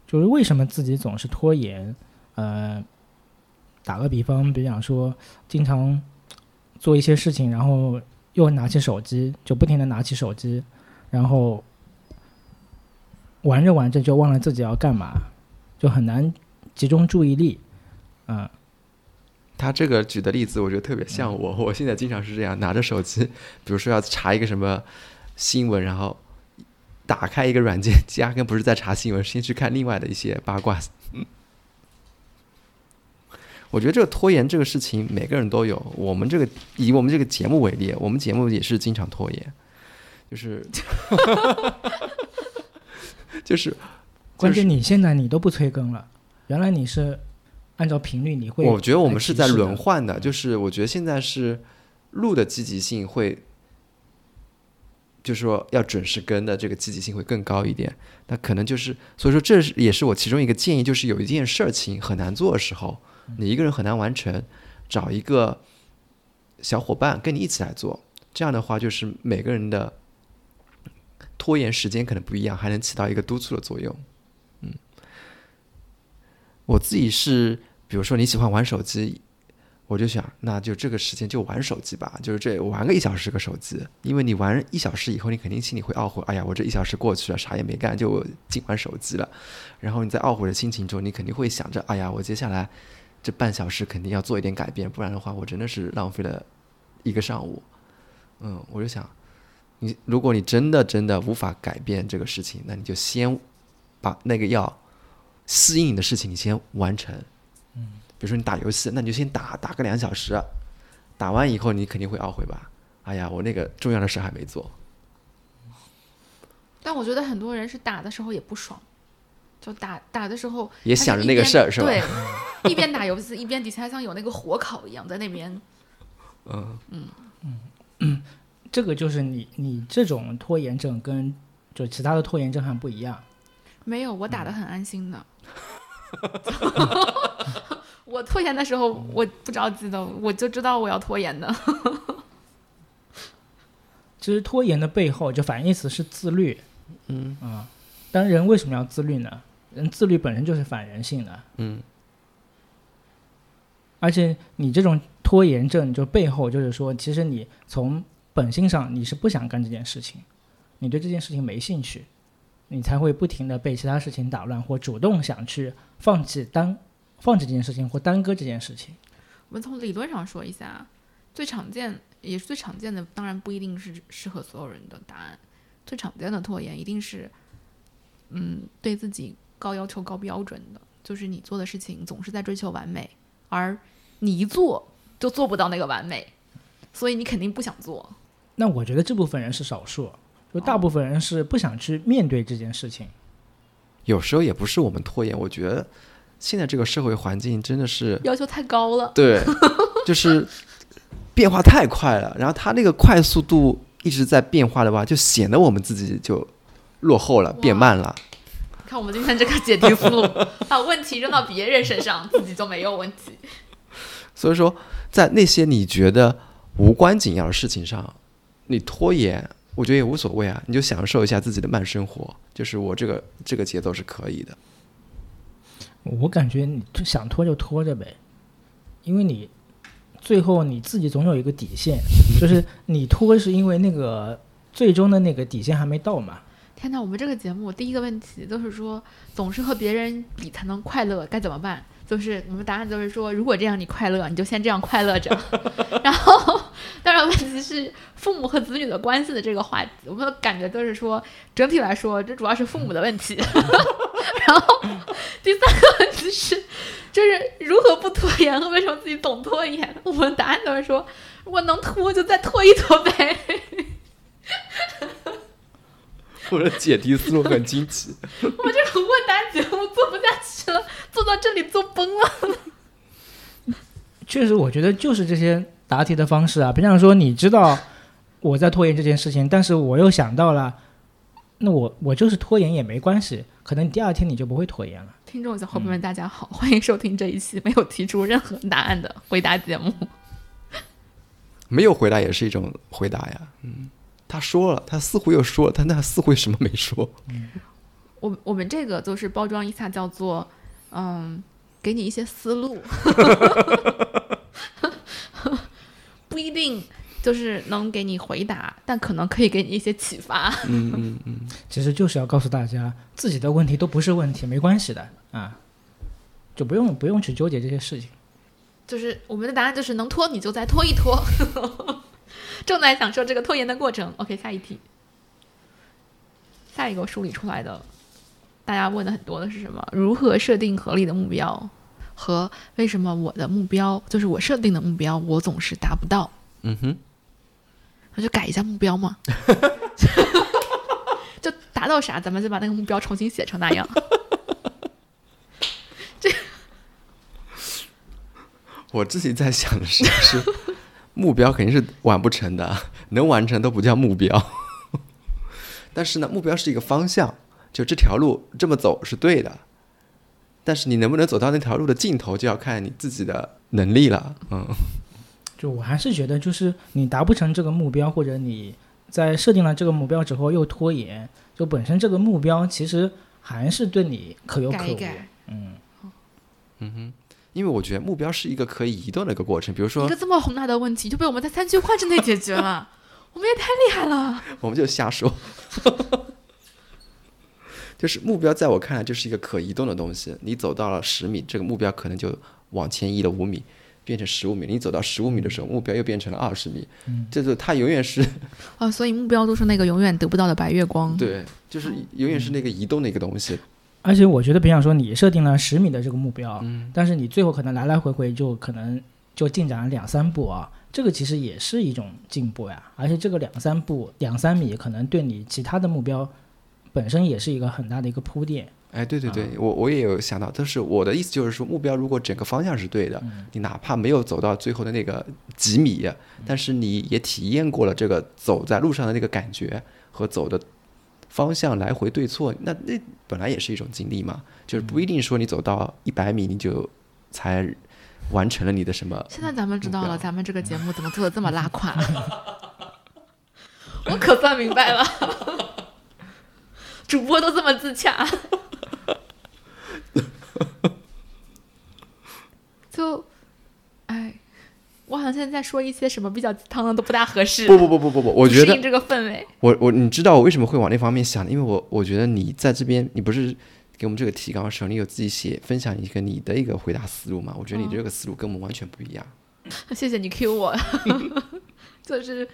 就是为什么自己总是拖延？呃，打个比方，比方说，经常做一些事情，然后又拿起手机，就不停的拿起手机，然后玩着玩着就忘了自己要干嘛，就很难集中注意力。嗯、他这个举的例子，我觉得特别像我。我现在经常是这样，拿着手机，比如说要查一个什么新闻，然后打开一个软件，压根不是在查新闻，先去看另外的一些八卦。嗯，我觉得这个拖延这个事情，每个人都有。我们这个以我们这个节目为例，我们节目也是经常拖延，就是 就是关键你现在你都不催更了，原来你是按照频率你会。我觉得我们是在轮换。的，就是我觉得现在是录的积极性会，就是说要准时更的这个积极性会更高一点。那可能就是，所以说这是也是我其中一个建议，就是有一件事情很难做的时候，你一个人很难完成，找一个小伙伴跟你一起来做，这样的话就是每个人的拖延时间可能不一样，还能起到一个督促的作用。嗯，我自己是，比如说你喜欢玩手机，我就想，那就这个时间就玩手机吧，就是这玩个一小时个手机，因为你玩一小时以后，你肯定心里会懊悔，哎呀，我这一小时过去了，啥也没干，就净玩手机了。然后你在懊悔的心情中，你肯定会想着，哎呀，我接下来这半小时肯定要做一点改变，不然的话，我真的是浪费了一个上午。嗯，我就想，你如果你真的真的无法改变这个事情，那你就先把那个要吸引你的事情你先完成。比如说你打游戏，那你就先打打个两小时，打完以后你肯定会懊悔吧？哎呀，我那个重要的事还没做。但我觉得很多人是打的时候也不爽，就打打的时候也想着那个事儿是吧对，一边打游戏一边底下像有那个火烤一样在那边。嗯嗯嗯这个就是你你这种拖延症跟就其他的拖延症还不一样。没有，我打的很安心的。我拖延的时候，我不着急的，我就知道我要拖延的。其实拖延的背后就反义词是自律嗯啊。当然，人为什么要自律呢？人自律本身就是反人性的，嗯而且你这种拖延症就背后就是说，其实你从本性上你是不想干这件事情，你对这件事情没兴趣，你才会不停的被其他事情打乱，或主动想去放弃单放弃这件事情或耽搁这件事情。我们从理论上说一下，最常见也是最常见的，当然不一定是适合所有人的答案。最常见的拖延一定是，嗯，对自己高要求、高标准的，就是你做的事情总是在追求完美，而你一做就做不到那个完美，所以你肯定不想做。那我觉得这部分人是少数，就大部分人是不想去面对这件事情。有时候也不是我们拖延，我觉得现在这个社会环境真的是要求太高了，对，就是变化太快了，然后它那个快速度一直在变化的话，就显得我们自己就落后了，变慢了。看我们今天这个解题思路，把问题扔到别人身上，自己就没有问题。所以说，在那些你觉得无关紧要的事情上，你拖延，我觉得也无所谓啊，你就享受一下自己的慢生活，就是我这个这个节奏是可以的。我感觉你就想拖就拖着呗，因为你最后你自己总有一个底线，就是你拖是因为那个最终的那个底线还没到嘛。天哪，我们这个节目第一个问题都是说，总是和别人比才能快乐，该怎么办？就是我们答案就是说，如果这样你快乐，你就先这样快乐着。然后，当然问题是父母和子女的关系的这个话题，我们的感觉就是说，整体来说，这主要是父母的问题。然后第三个问题是，就是如何不拖延和为什么自己总拖延？我们答案都是说，我能拖就再拖一拖呗。我的解题思路很惊奇。我这种问答节目做不下去了，做到这里做崩了。确实，我觉得就是这些答题的方式啊，比方说你知道我在拖延这件事情，但是我又想到了，那我我就是拖延也没关系，可能第二天你就不会拖延了。听众小伙伴们，大家好，欢迎收听这一期没有提出任何答案的回答节目。没有回答也是一种回答呀。嗯，他说了，他似乎又说了，但他似乎什么没说。我我们这个就是包装一下，叫做嗯，给你一些思路，不一定就是能给你回答，但可能可以给你一些启发。嗯嗯嗯，其实就是要告诉大家，自己的问题都不是问题，没关系的啊，就不用不用去纠结这些事情。就是我们的答案就是能拖你就再拖一拖，正在享受这个拖延的过程。OK，下一题，下一个我梳理出来的，大家问的很多的是什么？如何设定合理的目标？和为什么我的目标就是我设定的目标，我总是达不到？嗯哼，那就改一下目标嘛，就达到啥，咱们就把那个目标重新写成那样。这我自己在想的是，是目标肯定是完不成的，能完成都不叫目标。但是呢，目标是一个方向，就这条路这么走是对的。但是你能不能走到那条路的尽头，就要看你自己的能力了。嗯，就我还是觉得，就是你达不成这个目标，或者你在设定了这个目标之后又拖延，就本身这个目标其实还是对你可有可无。改一改，嗯，因为我觉得目标是一个可以移动的一个过程。比如说一个，这么宏大的问题就被我们在三句话之内解决了，我们也太厉害了。我们就瞎说。就是目标，在我看来就是一个可移动的东西。你走到了十米，这个目标可能就往前移了五米，变成十五米。你走到十五米的时候，目标又变成了二十米。嗯就是它永远是 哦，所以目标都是那个永远得不到的白月光。对，就是永远是那个移动的一个东西。而且我觉得，比方说你设定了十米的这个目标，嗯但是你最后可能来来回回就可能就进展了两三步啊，这个其实也是一种进步呀。而且这个两三步、两三米可能对你其他的目标本身也是一个很大的一个铺垫。哎，对对对，我我也有想到，但是我的意思就是说，目标如果整个方向是对的，你哪怕没有走到最后的那个几米，但是你也体验过了这个走在路上的那个感觉和走的方向来回对错，那那本来也是一种经历嘛，就是不一定说你走到一百米你就才完成了你的什么。现在咱们知道了，咱们这个节目怎么做的这么拉胯，我可算明白了，主播都这么自洽。就，哎，我好像现在在说一些什么比较鸡汤的都不大合适，不不不不不不，我觉得适应这个氛围。我我你知道我为什么会往那方面想？因为我我觉得你在这边，你不是给我们这个提纲的时候，你有自己写分享一个你的一个回答思路嘛？我觉得你这个思路跟我们完全不一样。谢谢你 Q 我，就是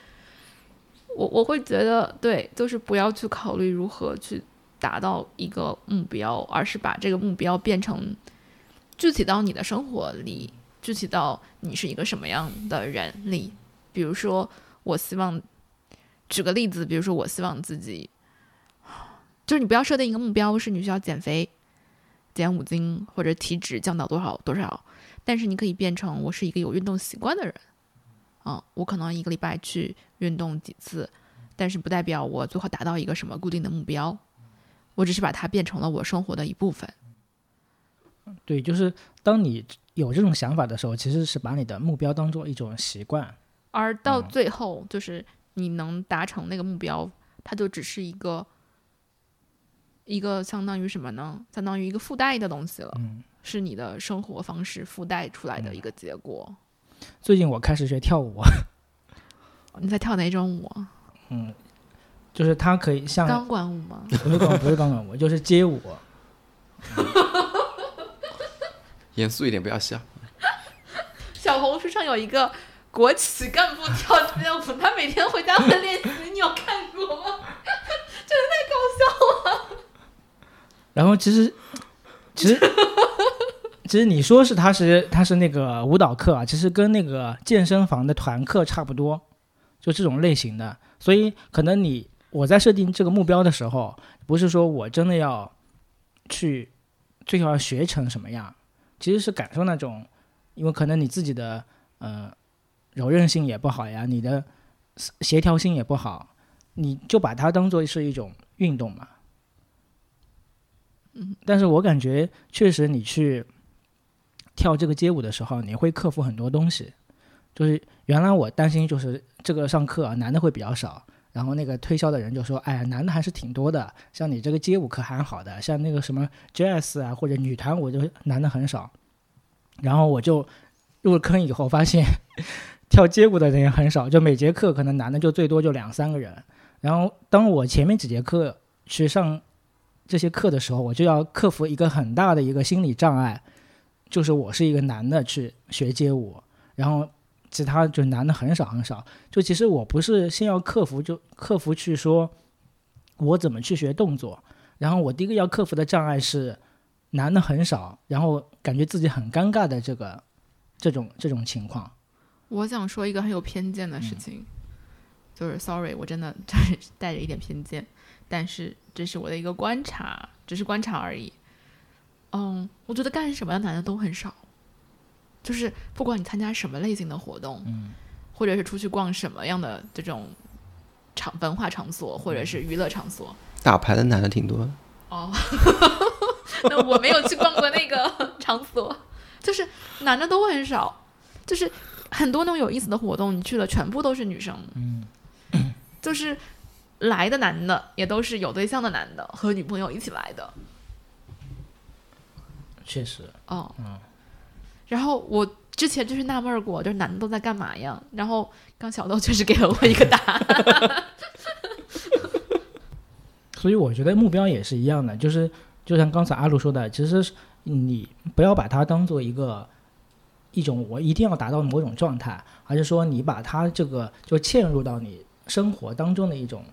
我我会觉得对，就是不要去考虑如何去达到一个目标，而是把这个目标变成具体到你的生活里，具体到你是一个什么样的人里。比如说，我希望举个例子，比如说我希望自己，就是你不要设定一个目标，是你需要减肥，减五斤或者体脂降到多少多少。但是你可以变成我是一个有运动习惯的人，啊，我可能一个礼拜去运动几次，但是不代表我最后达到一个什么固定的目标，我只是把它变成了我生活的一部分。对，就是当你有这种想法的时候，其实是把你的目标当做一种习惯。而到最后，就是你能达成那个目标，它就只是一个一个相当于什么呢？相当于一个附带的东西了，嗯，是你的生活方式附带出来的一个结果。最近我开始学跳舞，你在跳哪种舞？嗯，就是它可以像钢管舞吗？不是钢不是钢管舞，就是街舞。严肃一点，不要笑。小红书上有一个国企干部跳街舞，他每天回家会练习，你有看过吗？真 的太搞笑了。然后其实其实其实你说是他是他是那个舞蹈课啊，其实跟那个健身房的团课差不多，就这种类型的。所以可能你我在设定这个目标的时候，不是说我真的要去最后要学成什么样，其实是感受那种，因为可能你自己的呃柔韧性也不好呀，你的协调性也不好，你就把它当做是一种运动嘛。嗯，但是我感觉确实你去跳这个街舞的时候，你会克服很多东西。就是原来我担心就是这个上课啊，男的会比较少，然后那个推销的人就说：“哎呀，男的还是挺多的，像你这个街舞课还好的，像那个什么 jazz 啊或者女团舞就男的很少。”然后我就入坑以后发现，跳街舞的人也很少，就每节课可能男的就最多就两三个人。然后当我前面几节课去上这些课的时候，我就要克服一个很大的一个心理障碍，就是我是一个男的去学街舞，然后其他就男的很少很少。就其实我不是先要克服，就克服去说我怎么去学动作，然后我第一个要克服的障碍是男的很少，然后感觉自己很尴尬的这个这种这种情况。我想说一个很有偏见的事情，就是 sorry，我真的就是带着一点偏见，但是这是我的一个观察，只是观察而已。嗯，我觉得干什么的男的都很少，就是不管你参加什么类型的活动，嗯或者是出去逛什么样的这种场文化场所，或者是娱乐场所，打牌的男的挺多的，哦，那我没有去逛过那个场所，就是男的都很少，就是很多那种有意思的活动，你去了全部都是女生，嗯，就是来的男的也都是有对象的男的和女朋友一起来的，确实，哦，嗯然后我之前就是纳闷过，就是男的都在干嘛呀？然后刚小豆确实给了我一个答案，所以我觉得目标也是一样的，就是就像刚才阿鲁说的，其实你不要把它当做一个一种我一定要达到某种状态，而是说你把它这个就嵌入到你生活当中的一种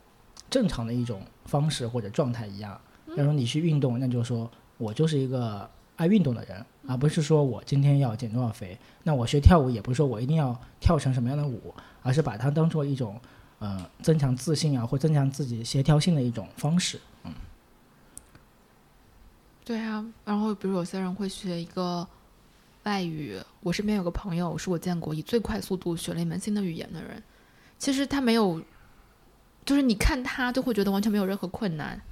正常的一种方式或者状态一样。比如说你去运动，那就是说我就是一个爱运动的人，而不是说我今天要减多少肥。那我学跳舞也不是说我一定要跳成什么样的舞，而是把它当做一种呃增强自信啊或增强自己协调性的一种方式。嗯对啊，然后比如有些人会学一个外语，我身边有个朋友是我见过以最快速度学了一门新的语言的人，其实他没有，就是你看他就会觉得完全没有任何困难，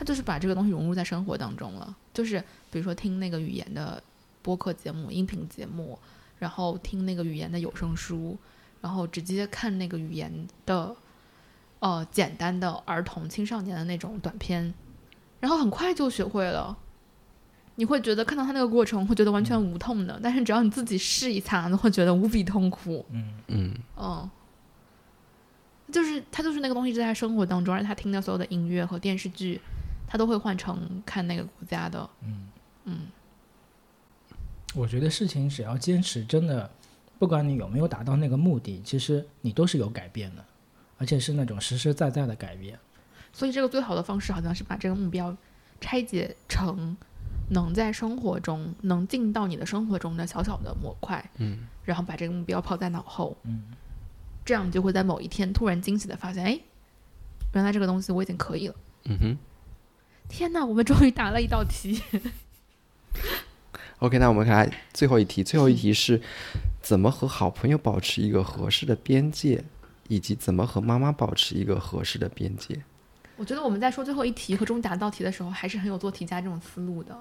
他就是把这个东西融入在生活当中了，就是比如说听那个语言的播客节目、音频节目，然后听那个语言的有声书，然后直接看那个语言的呃简单的儿童青少年的那种短片，然后很快就学会了。你会觉得看到他那个过程，会觉得完全无痛的，但是只要你自己试一下，你会觉得无比痛苦。嗯嗯嗯，就是他就是那个东西，在他生活当中，而且他听的所有的音乐和电视剧，他都会换成看那个国家的。嗯，嗯，我觉得事情只要坚持，真的，不管你有没有达到那个目的，其实你都是有改变的，而且是那种实实在在的改变。所以这个最好的方式，好像是把这个目标拆解成能在生活中能进到你的生活中的小小的模块，嗯然后把这个目标抛在脑后，嗯，这样你就会在某一天突然惊喜的发现，哎，原来这个东西我已经可以了。嗯哼。天哪，我们终于答了一道题。OK，那我们看最后一题。最后一题是怎么和好朋友保持一个合适的边界，以及怎么和妈妈保持一个合适的边界。我觉得我们在说最后一题和终于答道题的时候，还是很有做题家这种思路的。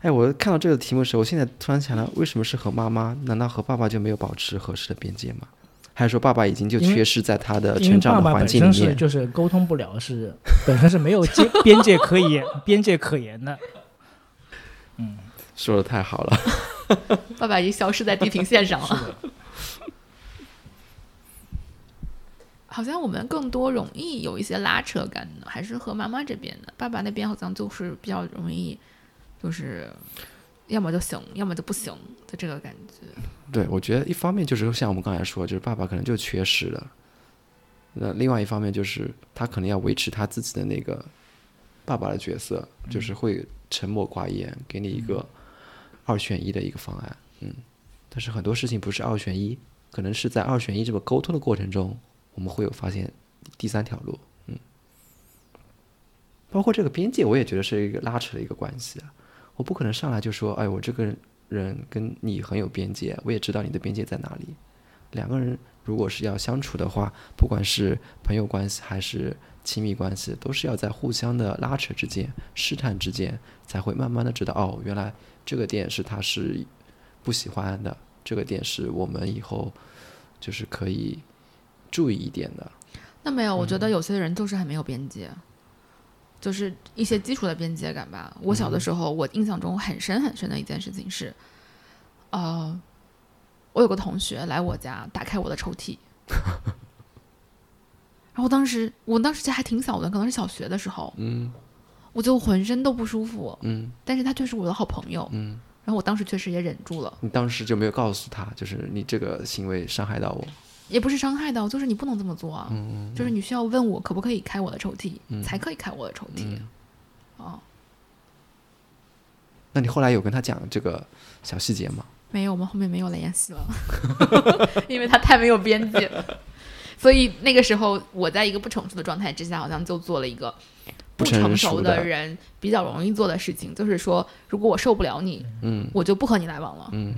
哎，我看到这个题目的时候，我现在突然想到，为什么是和妈妈？难道和爸爸就没有保持合适的边界吗？还是说爸爸已经就缺失在他的成长的环境里面？身是就是沟通不了，是本身是没有界边界可言边界可言的。嗯说的太好了。爸爸已经消失在地平线上了。好像我们更多容易有一些拉扯感的，还是和妈妈这边的。爸爸那边好像就是比较容易，就是要么就行，要么就不行的这个感觉。对，我觉得一方面就是像我们刚才说，就是爸爸可能就缺失了。那另外一方面就是他可能要维持他自己的那个爸爸的角色，就是会沉默寡言，给你一个二选一的一个方案。嗯，但是很多事情不是二选一，可能是在二选一这个沟通的过程中，我们会有发现第三条路。嗯，包括这个边界，我也觉得是一个拉扯的一个关系啊。我不可能上来就说，哎，我这个人人跟你很有边界，我也知道你的边界在哪里。两个人如果是要相处的话，不管是朋友关系还是亲密关系，都是要在互相的拉扯之间、试探之间，才会慢慢的知道，哦，原来这个点是他是不喜欢的，这个点是我们以后就是可以注意一点的。那没有，我觉得有些人就是很没有边界，就是一些基础的边界感吧。我小的时候，我印象中很深很深的一件事情是，呃，我有个同学来我家打开我的抽屉，然后当时我当时其实还挺小的，可能是小学的时候，嗯。我就浑身都不舒服，嗯。但是他却是我的好朋友，嗯，然后我当时确实也忍住了，你当时就没有告诉他，就是你这个行为伤害到我。也不是伤害到，就是你不能这么做啊，嗯就是你需要问我可不可以开我的抽屉，嗯才可以开我的抽屉，嗯，哦。那你后来有跟他讲这个小细节吗？没有，我们后面没有联系了，因为他太没有边界了。所以那个时候，我在一个不成熟的状态之下，好像就做了一个不不成成熟熟的的人比较容易做的事情，就是说，如果我受不了你，嗯我就不和你来往了。嗯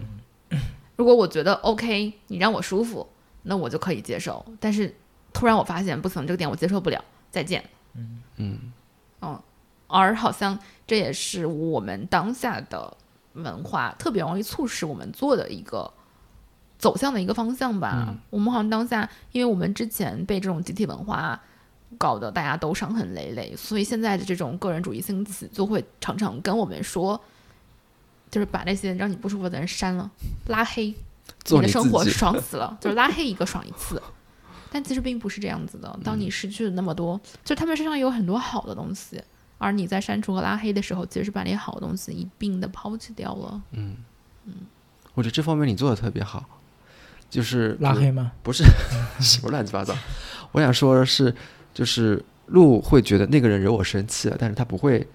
如果我觉得 OK，你让我舒服，那我就可以接受。但是突然我发现不行，这个点我接受不了，再见。嗯嗯，而好像这也是我们当下的文化特别容易促使我们做的一个走向的一个方向吧。嗯我们好像当下，因为我们之前被这种集体文化搞得大家都伤痕累累，所以现在的这种个人主义兴起，就会常常跟我们说，就是把那些让你不舒服的人删了、拉黑，做你的生活爽死了，就是拉黑一个爽一次。但其实并不是这样子的。当你失去了那么多，就他们身上有很多好的东西，而你在删除和拉黑的时候，其实是把那些好的东西一并的抛弃掉了。嗯嗯我觉得这方面你做的特别好，就是拉黑吗？不是 什么乱七八糟。我想说的是，就是路会觉得那个人惹我生气了，但是他不会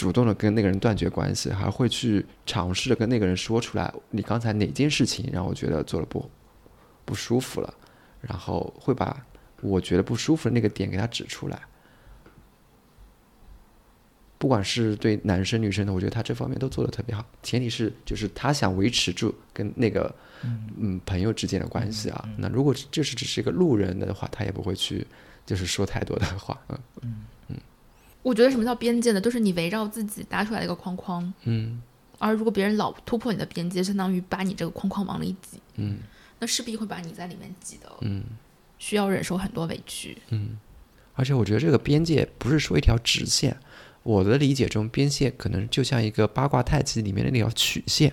主动的跟那个人断绝关系，还会去尝试着跟那个人说出来，你刚才哪件事情让我觉得做了不不舒服了，然后会把我觉得不舒服的那个点给他指出来。不管是对男生女生的，我觉得他这方面都做的特别好。前提是就是他想维持住跟那个嗯朋友之间的关系啊。那如果就是只是一个路人的话，他也不会去就是说太多的话。嗯嗯我觉得什么叫边界呢？就是你围绕自己搭出来的一个框框，嗯而如果别人老突破你的边界，相当于把你这个框框往里挤，嗯那势必会把你在里面挤的，嗯需要忍受很多委屈。嗯。而且我觉得这个边界不是说一条直线，我的理解中，边界可能就像一个八卦太极里面的那条曲线。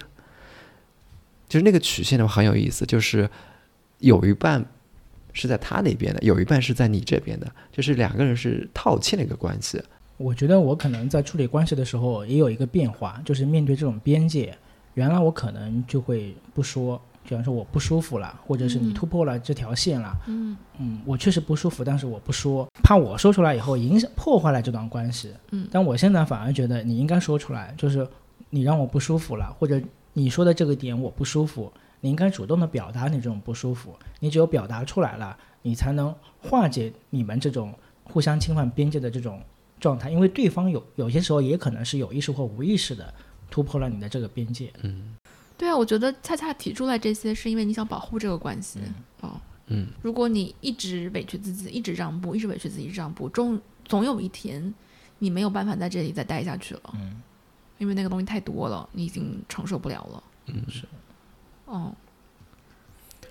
就是那个曲线的话很有意思，就是有一半是在他那边的，有一半是在你这边的，就是两个人是套嵌的一个关系。我觉得我可能在处理关系的时候也有一个变化，就是面对这种边界，原来我可能就会不说，比方说我不舒服了，或者是你嗯突破了这条线了，嗯嗯，我确实不舒服，但是我不说，怕我说出来以后影响破坏了这段关系。嗯但我现在反而觉得你应该说出来，就是你让我不舒服了，或者你说的这个点我不舒服，你应该主动的表达你这种不舒服。你只有表达出来了，你才能化解你们这种互相侵犯边界的这种状态，因为对方有有些时候也可能是有意识或无意识的突破了你的这个边界。嗯对啊，我觉得恰恰提出来这些，是因为你想保护这个关系。哦，嗯如果你一直委屈自己，一直让步，一直委屈自己，让步，终总有一天你没有办法在这里再待下去了。嗯，因为那个东西太多了，你已经承受不了了。嗯是。哦，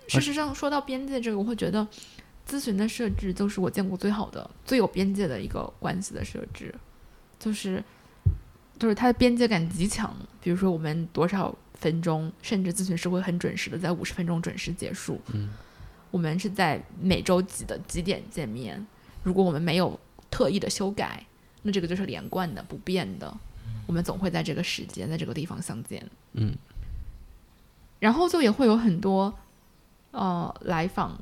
事实上，说到边界这个，我会觉得咨询的设置就是我见过最好的、最有边界的一个关系的设置，就是就是它的边界感极强。比如说，我们多少分钟，甚至咨询师会很准时的在五十分钟准时结束。嗯，我们是在每周几的几点见面？如果我们没有特意的修改，那这个就是连贯的、不变的。我们总会在这个时间、在这个地方相见。嗯然后就也会有很多呃来访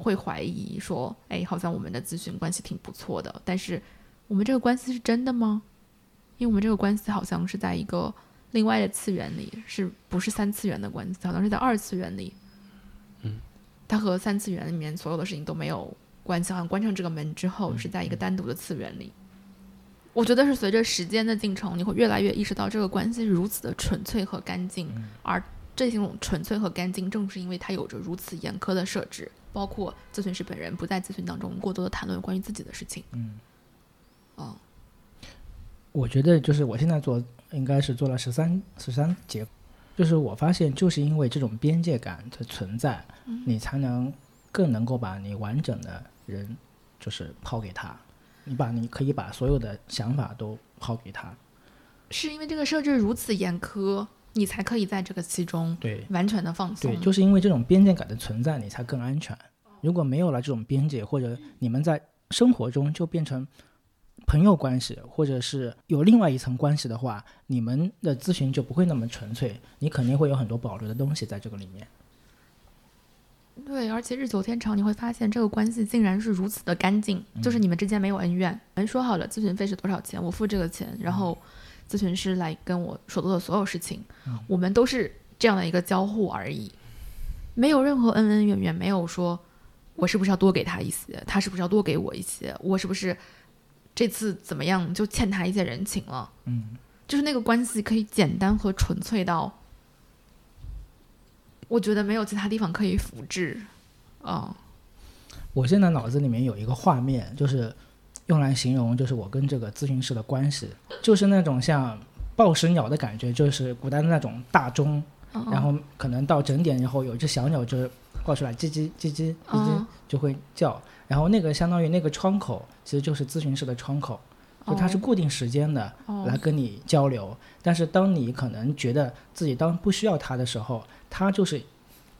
会怀疑说，哎，好像我们的咨询关系挺不错的，但是我们这个关系是真的吗？因为我们这个关系好像是在一个另外的次元里，是不是三次元的关系？好像是在二次元里。嗯，它和三次元里面所有的事情都没有关系，好像关上这个门之后是在一个单独的次元里。我觉得是随着时间的进程，你会越来越意识到这个关系是如此的纯粹和干净，而这种纯粹和干净，正是因为它有着如此严苛的设置，包括咨询师本人不在咨询当中过多的谈论关于自己的事情。嗯，哦，我觉得就是我现在做应该是做了十三十三节，就是我发现就是因为这种边界感的存在，你才能更能够把你完整的人就是抛给他，你把你可以把所有的想法都抛给他。是因为这个设置如此严苛，你才可以在这个其中对完全的放松。对，就是因为这种边界感的存在，你才更安全。如果没有了这种边界，或者你们在生活中就变成朋友关系，或者是有另外一层关系的话，你们的咨询就不会那么纯粹，你肯定会有很多保留的东西在这个里面。对，而且日久天长，你会发现这个关系竟然是如此的干净，就是你们之间没有恩怨。我们说好了咨询费是多少钱，我付这个钱，然后咨询师来跟我所做的所有事情，我们都是这样的一个交互而已，没有任何恩恩怨怨，没有说我是不是要多给他一些，他是不是要多给我一些，我是不是这次怎么样就欠他一些人情了。嗯，就是那个关系可以简单和纯粹到，我觉得没有其他地方可以复制。嗯，我现在脑子里面有一个画面，就是用来形容，就是我跟这个咨询师的关系，就是那种像报时鸟的感觉，就是古代的那种大钟，嗯然后可能到整点以后，有一只小鸟就挂出来，叽叽叽叽叽叽嗯就会叫，然后那个相当于那个窗口，其实就是咨询室的窗口，就它是固定时间的哦来跟你交流。但是当你可能觉得自己当不需要它的时候，它就是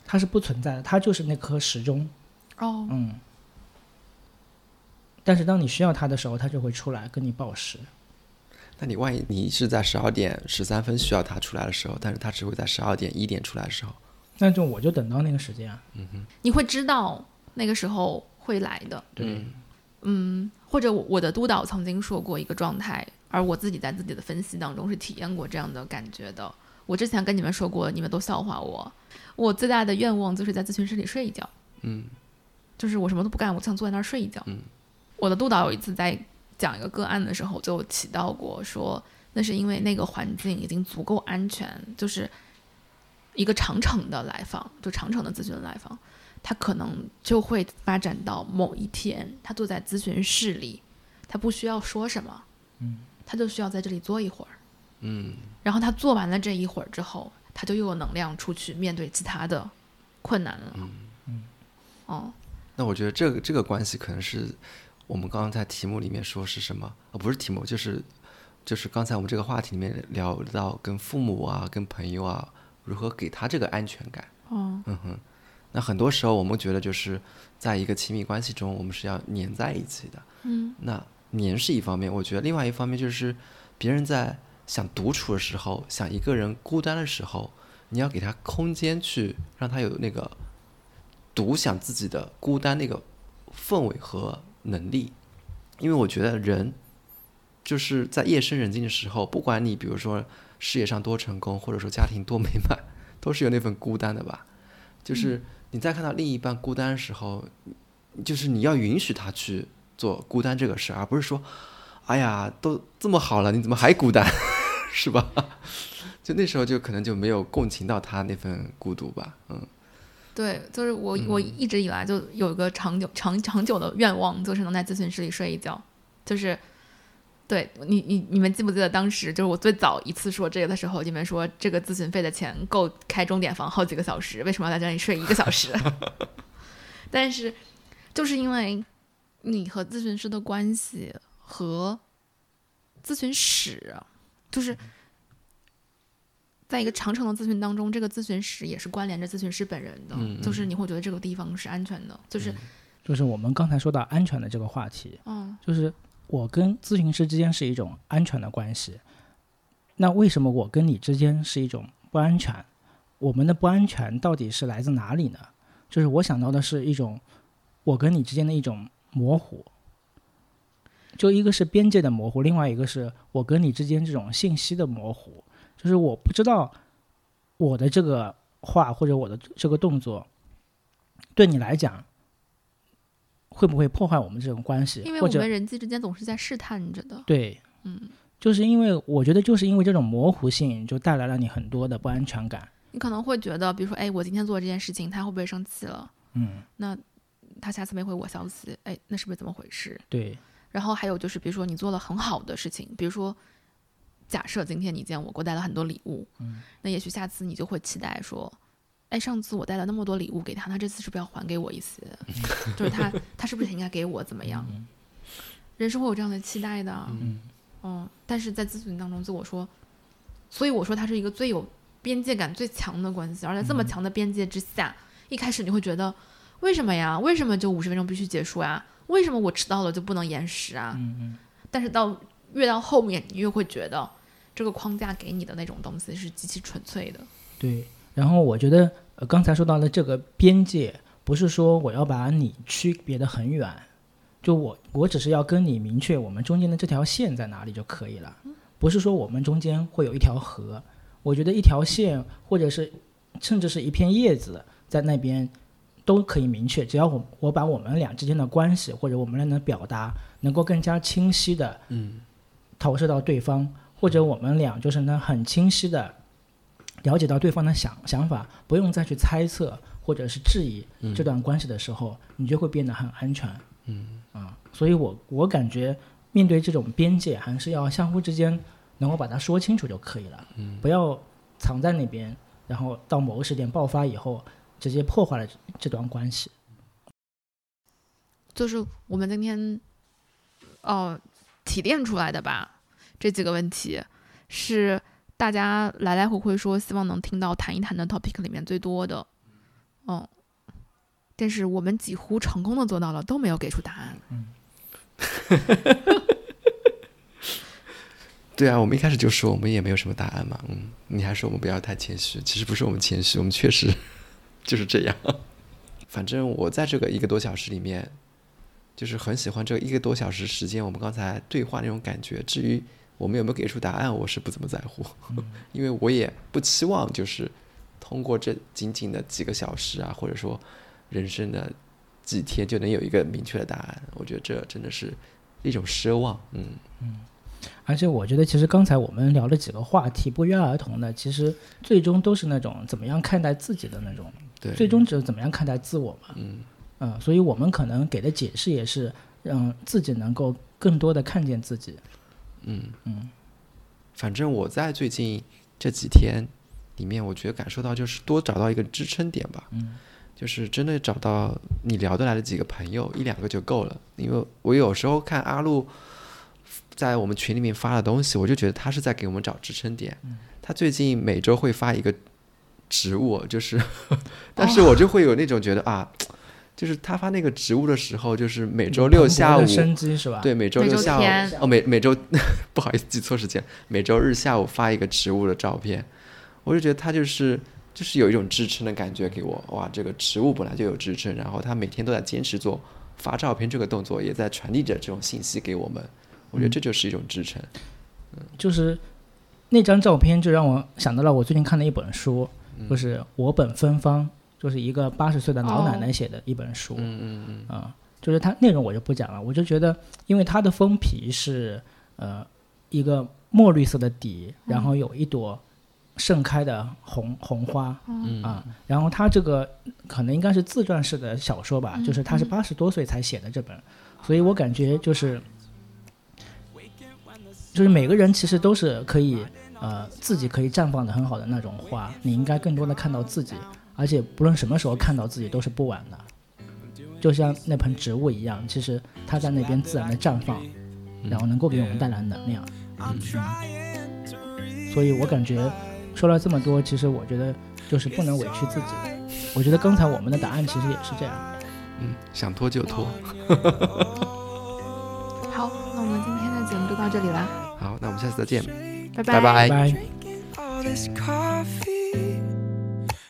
它是不存在的，它就是那颗时钟，哦，嗯。但是当你需要它的时候，它就会出来跟你报时。那你万一你是在十二点十三分需要他出来的时候，但是他只会在十二点一点出来的时候，那就我就等到那个时间啊。嗯哼你会知道那个时候会来的。对，嗯，或者我我的督导曾经说过一个状态，而我自己在自己的分析当中是体验过这样的感觉的。我之前跟你们说过，你们都笑话我。我最大的愿望就是在咨询室里睡一觉，嗯就是我什么都不干，我想坐在那儿睡一觉。嗯我的督导有一次在讲一个个案的时候，就提到过说，那是因为那个环境已经足够安全，就是一个长程的来访，就长程的咨询来访，他可能就会发展到某一天，他坐在咨询室里，他不需要说什么，嗯，他就需要在这里坐一会儿，嗯。然后他做完了这一会儿之后，他就又有能量出去面对其他的困难了，嗯。嗯，哦，那我觉得这个这个关系可能是我们刚刚在题目里面说是什么？呃，不是题目，就是就是刚才我们这个话题里面聊到跟父母啊、跟朋友啊如何给他这个安全感。哦，嗯哼，那很多时候我们觉得就是在一个亲密关系中，我们是要粘在一起的。嗯那粘是一方面，我觉得另外一方面就是别人在想独处的时候，想一个人孤单的时候，你要给他空间去让他有那个独享自己的孤单那个氛围和能力，因为我觉得人就是在夜深人静的时候，不管你比如说事业上多成功，或者说家庭多美满，都是有那份孤单的吧。就是你在看到另一半孤单的时候，就是你要允许他去做孤单这个事儿，而不是说，哎呀，都这么好了，你怎么还孤单，是吧？就那时候就可能就没有共情到他那份孤独吧，嗯对，就是我我一直以来就有一个长久长长久的愿望，就是能在咨询室里睡一觉。就是，对你你你们记不记得当时就是我最早一次说这个的时候，你们说这个咨询费的钱够开钟点房好几个小时，为什么要在这里睡一个小时？但是就是因为你和咨询师的关系和咨询室，就是在一个长长的咨询当中，这个咨询室也是关联着咨询师本人的，嗯就是你会觉得这个地方是安全的，就是就是我们刚才说到安全的这个话题，嗯就是我跟咨询师之间是一种安全的关系。那为什么我跟你之间是一种不安全？我们的不安全到底是来自哪里呢？就是我想到的是一种我跟你之间的一种模糊，就一个是边界的模糊，另外一个是我跟你之间这种信息的模糊。就是我不知道我的这个话或者我的这个动作对你来讲会不会破坏我们这种关系，因为我们人际之间总是在试探着的，对，嗯，就是因为我觉得就是因为这种模糊性，就带来了你很多的不安全感。你可能会觉得，比如说，哎，我今天做这件事情，他会不会生气了？嗯，那他下次没回我消息，哎，那是不是怎么回事？对，然后还有就是，比如说你做了很好的事情，比如说，假设今天你见我，给我带了很多礼物，嗯，那也许下次你就会期待说，哎，上次我带了那么多礼物给他，他这次是不是要还给我一些？就是他他是不是也应该给我怎么样？人是会有这样的期待的，嗯嗯，但是在咨询当中，就我说，所以我说他是一个最有边界感最强的关系，而在这么强的边界之下，一开始你会觉得，为什么呀？为什么就五十分钟必须结束呀？为什么我迟到了就不能延时啊？嗯嗯，但是到越到后面，你越会觉得这个框架给你的那种东西是极其纯粹的。对。然后我觉得，呃，刚才说到的这个边界，不是说我要把你区别的很远，就我我只是要跟你明确我们中间的这条线在哪里就可以了，不是说我们中间会有一条河。我觉得一条线，或者是甚至是一片叶子在那边都可以明确，只要我我把我们俩之间的关系或者我们俩的表达能够更加清晰的嗯投射到对方，或者我们俩就是能很清晰的了解到对方的想想法，不用再去猜测或者是质疑嗯这段关系的时候，你就会变得很安全嗯啊。所以我我感觉面对这种边界，还是要相互之间能够把它说清楚就可以了，嗯不要藏在那边，然后到某个时点爆发以后，直接破坏了这这段关系。就是我们今天，呃，提炼出来的吧，这几个问题是大家来来回回说希望能听到谈一谈的 topic 里面最多的，嗯，但是我们几乎成功的做到了，都没有给出答案。嗯 对啊，我们一开始就说我们也没有什么答案嘛，嗯，你还说我们不要太谦虚，其实不是我们谦虚，我们确实就是这样。反正我在这个一个多小时里面，就是很喜欢这个一个多小时时间我们刚才对话那种感觉。至于我们有没有给出答案，我是不怎么在乎，因为我也不期望就是通过这仅仅的几个小时啊，或者说人生的几天就能有一个明确的答案。我觉得这真的是一种奢望。嗯嗯而且我觉得，其实刚才我们聊了几个话题，不约而同的，其实最终都是那种怎么样看待自己的那种，对，最终只是怎么样看待自我嘛。嗯嗯，所以我们可能给的解释也是让自己能够更多的看见自己。嗯嗯，反正我在最近这几天里面，我觉得感受到就是多找到一个支撑点吧。嗯，就是真的找到你聊得来的几个朋友，一两个就够了。因为我有时候看阿路在我们群里面发的东西，我就觉得他是在给我们找支撑点。他最近每周会发一个植物，就是，但是我就会有那种觉得啊，就是他发那个植物的时候，就是每周六下午生机是吧？对，每周六下午哦，每每周 不好意思记错时间，每周日下午发一个植物的照片，我就觉得他就是就是有一种支撑的感觉给我。哇，这个植物本来就有支撑，然后他每天都在坚持做发照片这个动作，也在传递着这种信息给我们。我觉得这就是一种支撑。嗯就是那张照片就让我想到了我最近看的一本书，嗯就是《我本芬芳》，就是一个八十岁的老奶奶写的一本书。嗯嗯嗯。啊、就是它内容我就不讲了，我就觉得，因为它的封皮是呃一个墨绿色的底，然后有一朵盛开的红红花嗯啊，然后它这个可能应该是自传式的小说吧，就是他是八十多岁才写的这本，所以我感觉就是就是每个人其实都是可以呃自己可以绽放的很好的那种花，你应该更多的看到自己，而且不论什么时候看到自己都是不晚的。就像那盆植物一样，其实它在那边自然的绽放，然后能够给我们带来能量。嗯所以我感觉说了这么多，其实我觉得就是不能委屈自己。我觉得刚才我们的答案其实也是这样。嗯，想拖就拖。好，那我们今天的节目就到这里啦，好，那我们下次再见，拜拜拜。拜。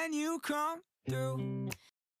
when you come through.